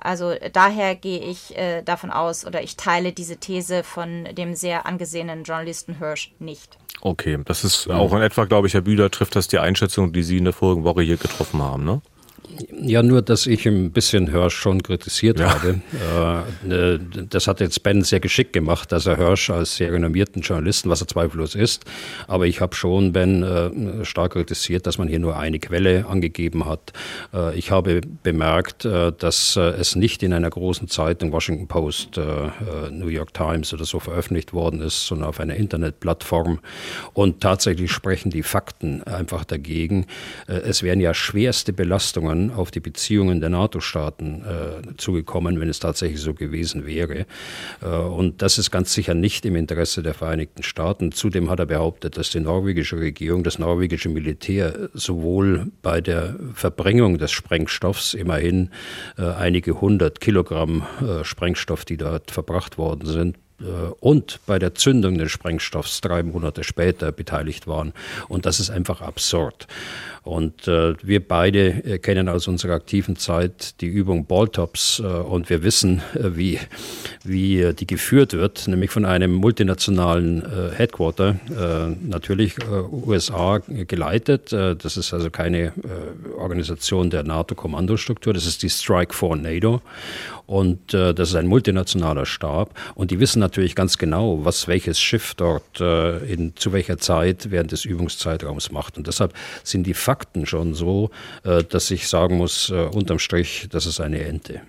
Also daher gehe ich äh, davon aus oder ich teile diese These von dem sehr angesehenen Journalisten Hirsch nicht. Okay, das ist auch in etwa, glaube ich, Herr Bühler trifft das die Einschätzung, die Sie in der vorigen Woche hier getroffen haben, ne? Ja, nur, dass ich ein bisschen Hirsch schon kritisiert ja. habe. Äh, das hat jetzt Ben sehr geschickt gemacht, dass er Hirsch als sehr renommierten Journalisten, was er zweifellos ist, aber ich habe schon Ben äh, stark kritisiert, dass man hier nur eine Quelle angegeben hat. Äh, ich habe bemerkt, dass es nicht in einer großen Zeitung, Washington Post, New York Times oder so veröffentlicht worden ist, sondern auf einer Internetplattform. Und tatsächlich sprechen die Fakten einfach dagegen. Es wären ja schwerste Belastungen auf die Beziehungen der NATO-Staaten äh, zugekommen, wenn es tatsächlich so gewesen wäre. Äh, und das ist ganz sicher nicht im Interesse der Vereinigten Staaten. Zudem hat er behauptet, dass die norwegische Regierung, das norwegische Militär sowohl bei der Verbringung des Sprengstoffs immerhin äh, einige hundert Kilogramm äh, Sprengstoff, die dort verbracht worden sind, und bei der Zündung des Sprengstoffs drei Monate später beteiligt waren. Und das ist einfach absurd. Und äh, wir beide äh, kennen aus unserer aktiven Zeit die Übung Balltops äh, und wir wissen, äh, wie, wie äh, die geführt wird, nämlich von einem multinationalen äh, Headquarter, äh, natürlich äh, USA geleitet. Äh, das ist also keine äh, Organisation der NATO-Kommandostruktur, das ist die Strike for NATO. Und äh, das ist ein multinationaler Stab. Und die wissen natürlich ganz genau, was welches Schiff dort äh, in, zu welcher Zeit während des Übungszeitraums macht. Und deshalb sind die Fakten schon so, äh, dass ich sagen muss, äh, unterm Strich, das ist eine Ente.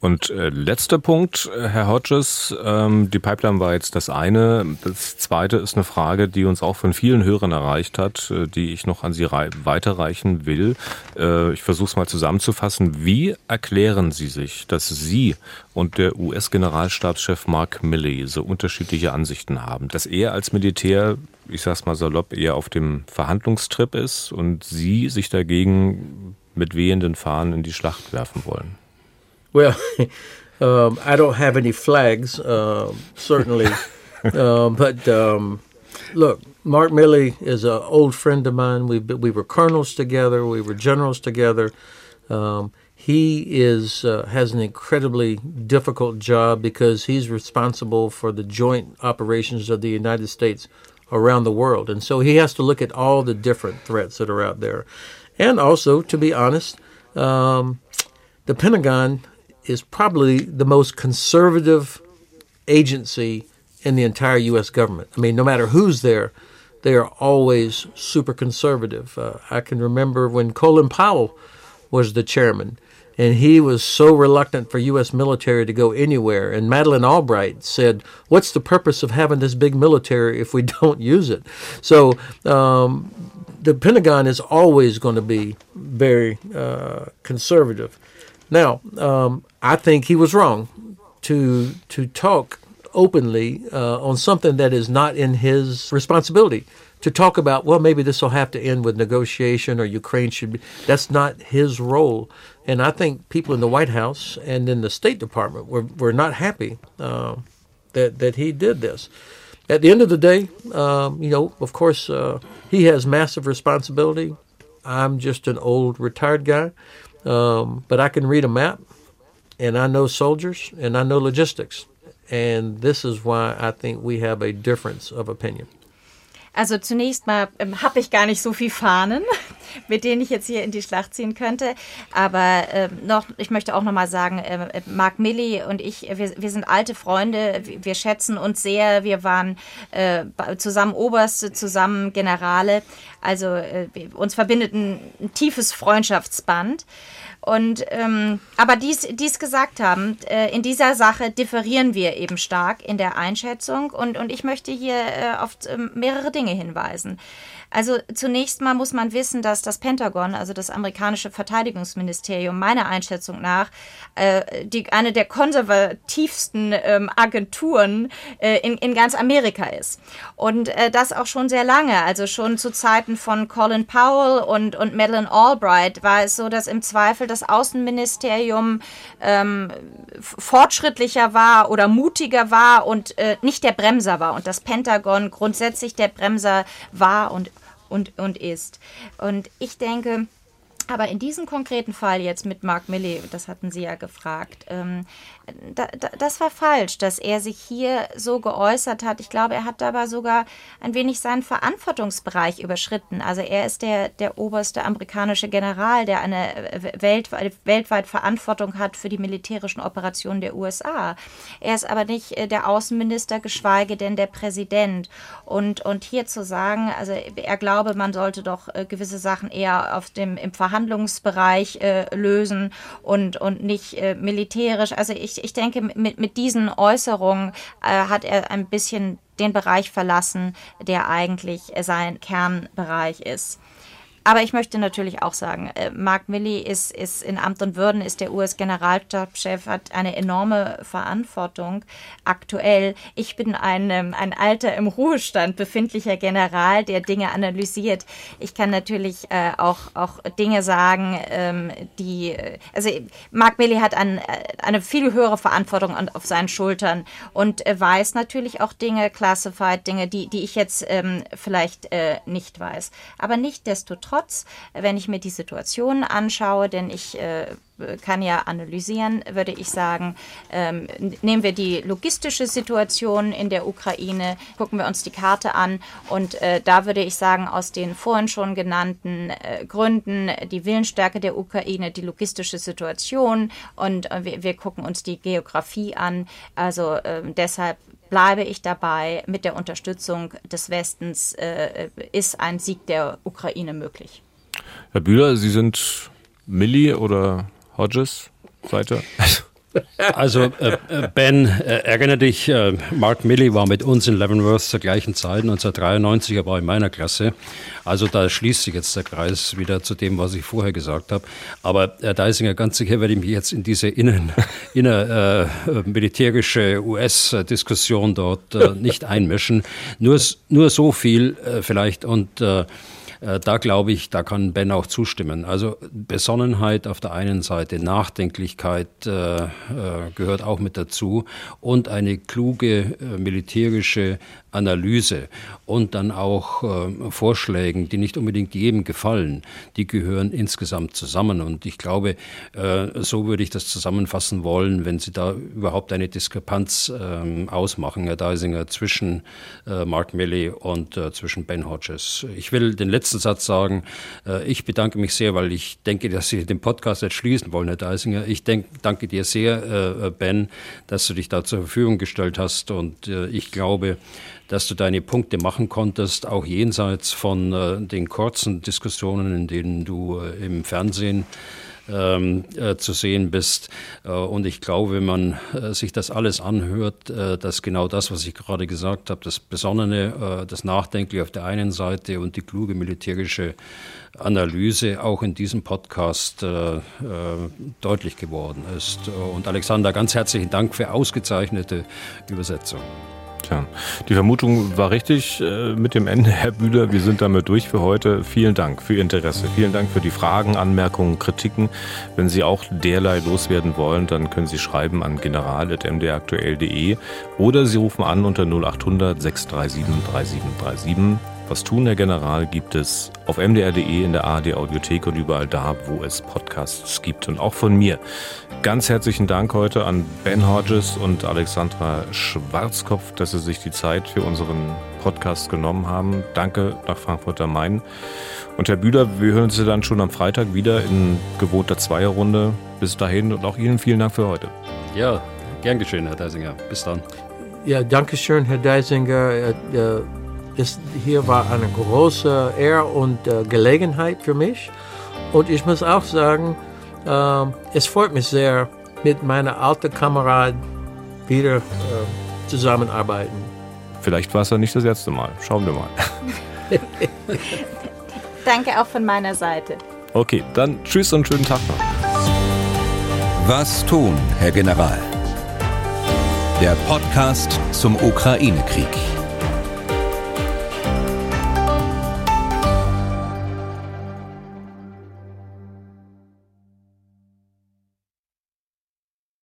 Und äh, letzter Punkt, äh, Herr Hodges, ähm, die Pipeline war jetzt das eine. Das zweite ist eine Frage, die uns auch von vielen Hörern erreicht hat, äh, die ich noch an Sie weiterreichen will. Äh, ich versuche es mal zusammenzufassen. Wie erklären Sie sich, dass Sie und der US-Generalstabschef Mark Milley so unterschiedliche Ansichten haben? Dass er als Militär, ich sag's mal salopp, eher auf dem Verhandlungstrip ist und Sie sich dagegen mit wehenden Fahnen in die Schlacht werfen wollen? Well, um, I don't have any flags, uh, certainly, uh, but um, look, Mark Milley is an old friend of mine. We we were colonels together. We were generals together. Um, he is uh, has an incredibly difficult job because he's responsible for the joint operations of the United States around the world, and so he has to look at all the different threats that are out there, and also, to be honest, um, the Pentagon is probably the most conservative agency in the entire U.S. government. I mean, no matter who's there, they are always super conservative. Uh, I can remember when Colin Powell was the chairman. And he was so reluctant for U.S. military to go anywhere. And Madeleine Albright said, What's the purpose of having this big military if we don't use it? So um, the Pentagon is always going to be very uh, conservative. Now, um, I think he was wrong to to talk openly uh, on something that is not in his responsibility. To talk about, well, maybe this will have to end with negotiation or Ukraine should be. That's not his role. And I think people in the White House and in the State Department were, were not happy uh, that, that he did this. At the end of the day, um, you know, of course, uh, he has massive responsibility. I'm just an old retired guy, um, but I can read a map and I know soldiers and I know logistics. And this is why I think we have a difference of opinion. Also zunächst mal ähm, habe ich gar nicht so viel Fahnen, mit denen ich jetzt hier in die Schlacht ziehen könnte. Aber ähm, noch, ich möchte auch noch mal sagen, äh, Mark Milley und ich, wir, wir sind alte Freunde, wir schätzen uns sehr. Wir waren äh, zusammen Oberste, zusammen Generale. Also äh, uns verbindet ein, ein tiefes Freundschaftsband. Und ähm, aber dies, dies gesagt haben, äh, in dieser Sache differieren wir eben stark in der Einschätzung und, und ich möchte hier äh, auf äh, mehrere Dinge hinweisen. Also zunächst mal muss man wissen, dass das Pentagon, also das amerikanische Verteidigungsministerium, meiner Einschätzung nach äh, die, eine der konservativsten ähm, Agenturen äh, in, in ganz Amerika ist. Und äh, das auch schon sehr lange. Also schon zu Zeiten von Colin Powell und, und Madeleine Albright war es so, dass im Zweifel das Außenministerium ähm, fortschrittlicher war oder mutiger war und äh, nicht der Bremser war. Und das Pentagon grundsätzlich der Bremser war und und, und ist. Und ich denke, aber in diesem konkreten Fall jetzt mit Mark Milley, das hatten Sie ja gefragt, ähm, da, da, das war falsch, dass er sich hier so geäußert hat. Ich glaube, er hat dabei sogar ein wenig seinen Verantwortungsbereich überschritten. Also er ist der, der oberste amerikanische General, der eine weltweit, weltweit Verantwortung hat für die militärischen Operationen der USA. Er ist aber nicht äh, der Außenminister, geschweige denn der Präsident. Und, und hier zu sagen, also er glaube, man sollte doch äh, gewisse Sachen eher auf dem, im Verhandlungsbereich äh, lösen und, und nicht äh, militärisch. Also ich ich, denke, mit, mit diesen Äußerungen äh, hat er ein bisschen den Bereich verlassen, der eigentlich sein Kernbereich ist. Aber ich möchte natürlich auch sagen, äh, Mark Milley ist, ist in Amt und Würden, ist der US-Generalstabschef, hat eine enorme Verantwortung aktuell. Ich bin ein, ähm, ein alter im Ruhestand befindlicher General, der Dinge analysiert. Ich kann natürlich äh, auch, auch Dinge sagen, ähm, die, äh, also Mark Milley hat ein, äh, eine viel höhere Verantwortung an, auf seinen Schultern und äh, weiß natürlich auch Dinge, classified Dinge, die, die ich jetzt ähm, vielleicht äh, nicht weiß. Aber nicht desto trotz Nichtsdestotrotz, wenn ich mir die Situation anschaue, denn ich äh, kann ja analysieren, würde ich sagen, ähm, nehmen wir die logistische Situation in der Ukraine, gucken wir uns die Karte an und äh, da würde ich sagen, aus den vorhin schon genannten äh, Gründen, die Willensstärke der Ukraine, die logistische Situation und äh, wir, wir, gucken uns die Geografie an. Also ähm, deshalb bleibe ich dabei, mit der Unterstützung des Westens äh, ist ein Sieg der Ukraine möglich. Herr Bühler, Sie sind Milli oder Hodges Seite? Also äh, äh, Ben, äh, erinnere dich, äh, Mark Milley war mit uns in Leavenworth zur gleichen Zeit, 1993, er war in meiner Klasse. Also da schließt sich jetzt der Kreis wieder zu dem, was ich vorher gesagt habe. Aber Herr Deisinger, ganz sicher werde ich mich jetzt in diese innen, inner äh, militärische US-Diskussion dort äh, nicht einmischen. Nur, nur so viel vielleicht und äh, da glaube ich, da kann Ben auch zustimmen. Also Besonnenheit auf der einen Seite, Nachdenklichkeit äh, äh, gehört auch mit dazu und eine kluge äh, militärische Analyse und dann auch äh, Vorschlägen, die nicht unbedingt jedem gefallen, die gehören insgesamt zusammen. Und ich glaube, äh, so würde ich das zusammenfassen wollen, wenn Sie da überhaupt eine Diskrepanz äh, ausmachen, Herr Deisinger, zwischen äh, Mark Milley und äh, zwischen Ben Hodges. Ich will den letzten Satz sagen. Äh, ich bedanke mich sehr, weil ich denke, dass Sie den Podcast jetzt schließen wollen, Herr Deisinger. Ich denk, danke dir sehr, Ben, dass du dich da zur Verfügung gestellt hast. Und ich glaube, dass du deine Punkte machen konntest, auch jenseits von äh, den kurzen Diskussionen, in denen du äh, im Fernsehen ähm, äh, zu sehen bist. Äh, und ich glaube, wenn man äh, sich das alles anhört, äh, dass genau das, was ich gerade gesagt habe, das Besonnene, äh, das Nachdenkliche auf der einen Seite und die kluge militärische Analyse auch in diesem Podcast äh, deutlich geworden ist. Und Alexander, ganz herzlichen Dank für ausgezeichnete Übersetzung. Tja, die Vermutung war richtig äh, mit dem Ende, Herr Bühler. Wir sind damit durch für heute. Vielen Dank für Ihr Interesse. Vielen Dank für die Fragen, Anmerkungen, Kritiken. Wenn Sie auch derlei loswerden wollen, dann können Sie schreiben an general.mdraktuell.de oder Sie rufen an unter 0800 637 3737. Was tun, Herr General, gibt es auf mdr.de, in der ARD Audiothek und überall da, wo es Podcasts gibt. Und auch von mir ganz herzlichen Dank heute an Ben Hodges und Alexandra Schwarzkopf, dass Sie sich die Zeit für unseren Podcast genommen haben. Danke nach Frankfurt am Main. Und Herr Bühler, wir hören Sie dann schon am Freitag wieder in gewohnter Zweierrunde. Bis dahin und auch Ihnen vielen Dank für heute. Ja, gern geschehen, Herr Deisinger. Bis dann. Ja, danke schön, Herr Deisinger. Äh, äh, das hier war eine große Ehre und äh, Gelegenheit für mich. Und ich muss auch sagen, äh, es freut mich sehr, mit meiner alten Kamerad wieder äh, zusammenarbeiten. Vielleicht war es ja nicht das letzte Mal. Schauen wir mal. Danke auch von meiner Seite. Okay, dann tschüss und schönen Tag noch. Was tun, Herr General? Der Podcast zum Ukraine-Krieg.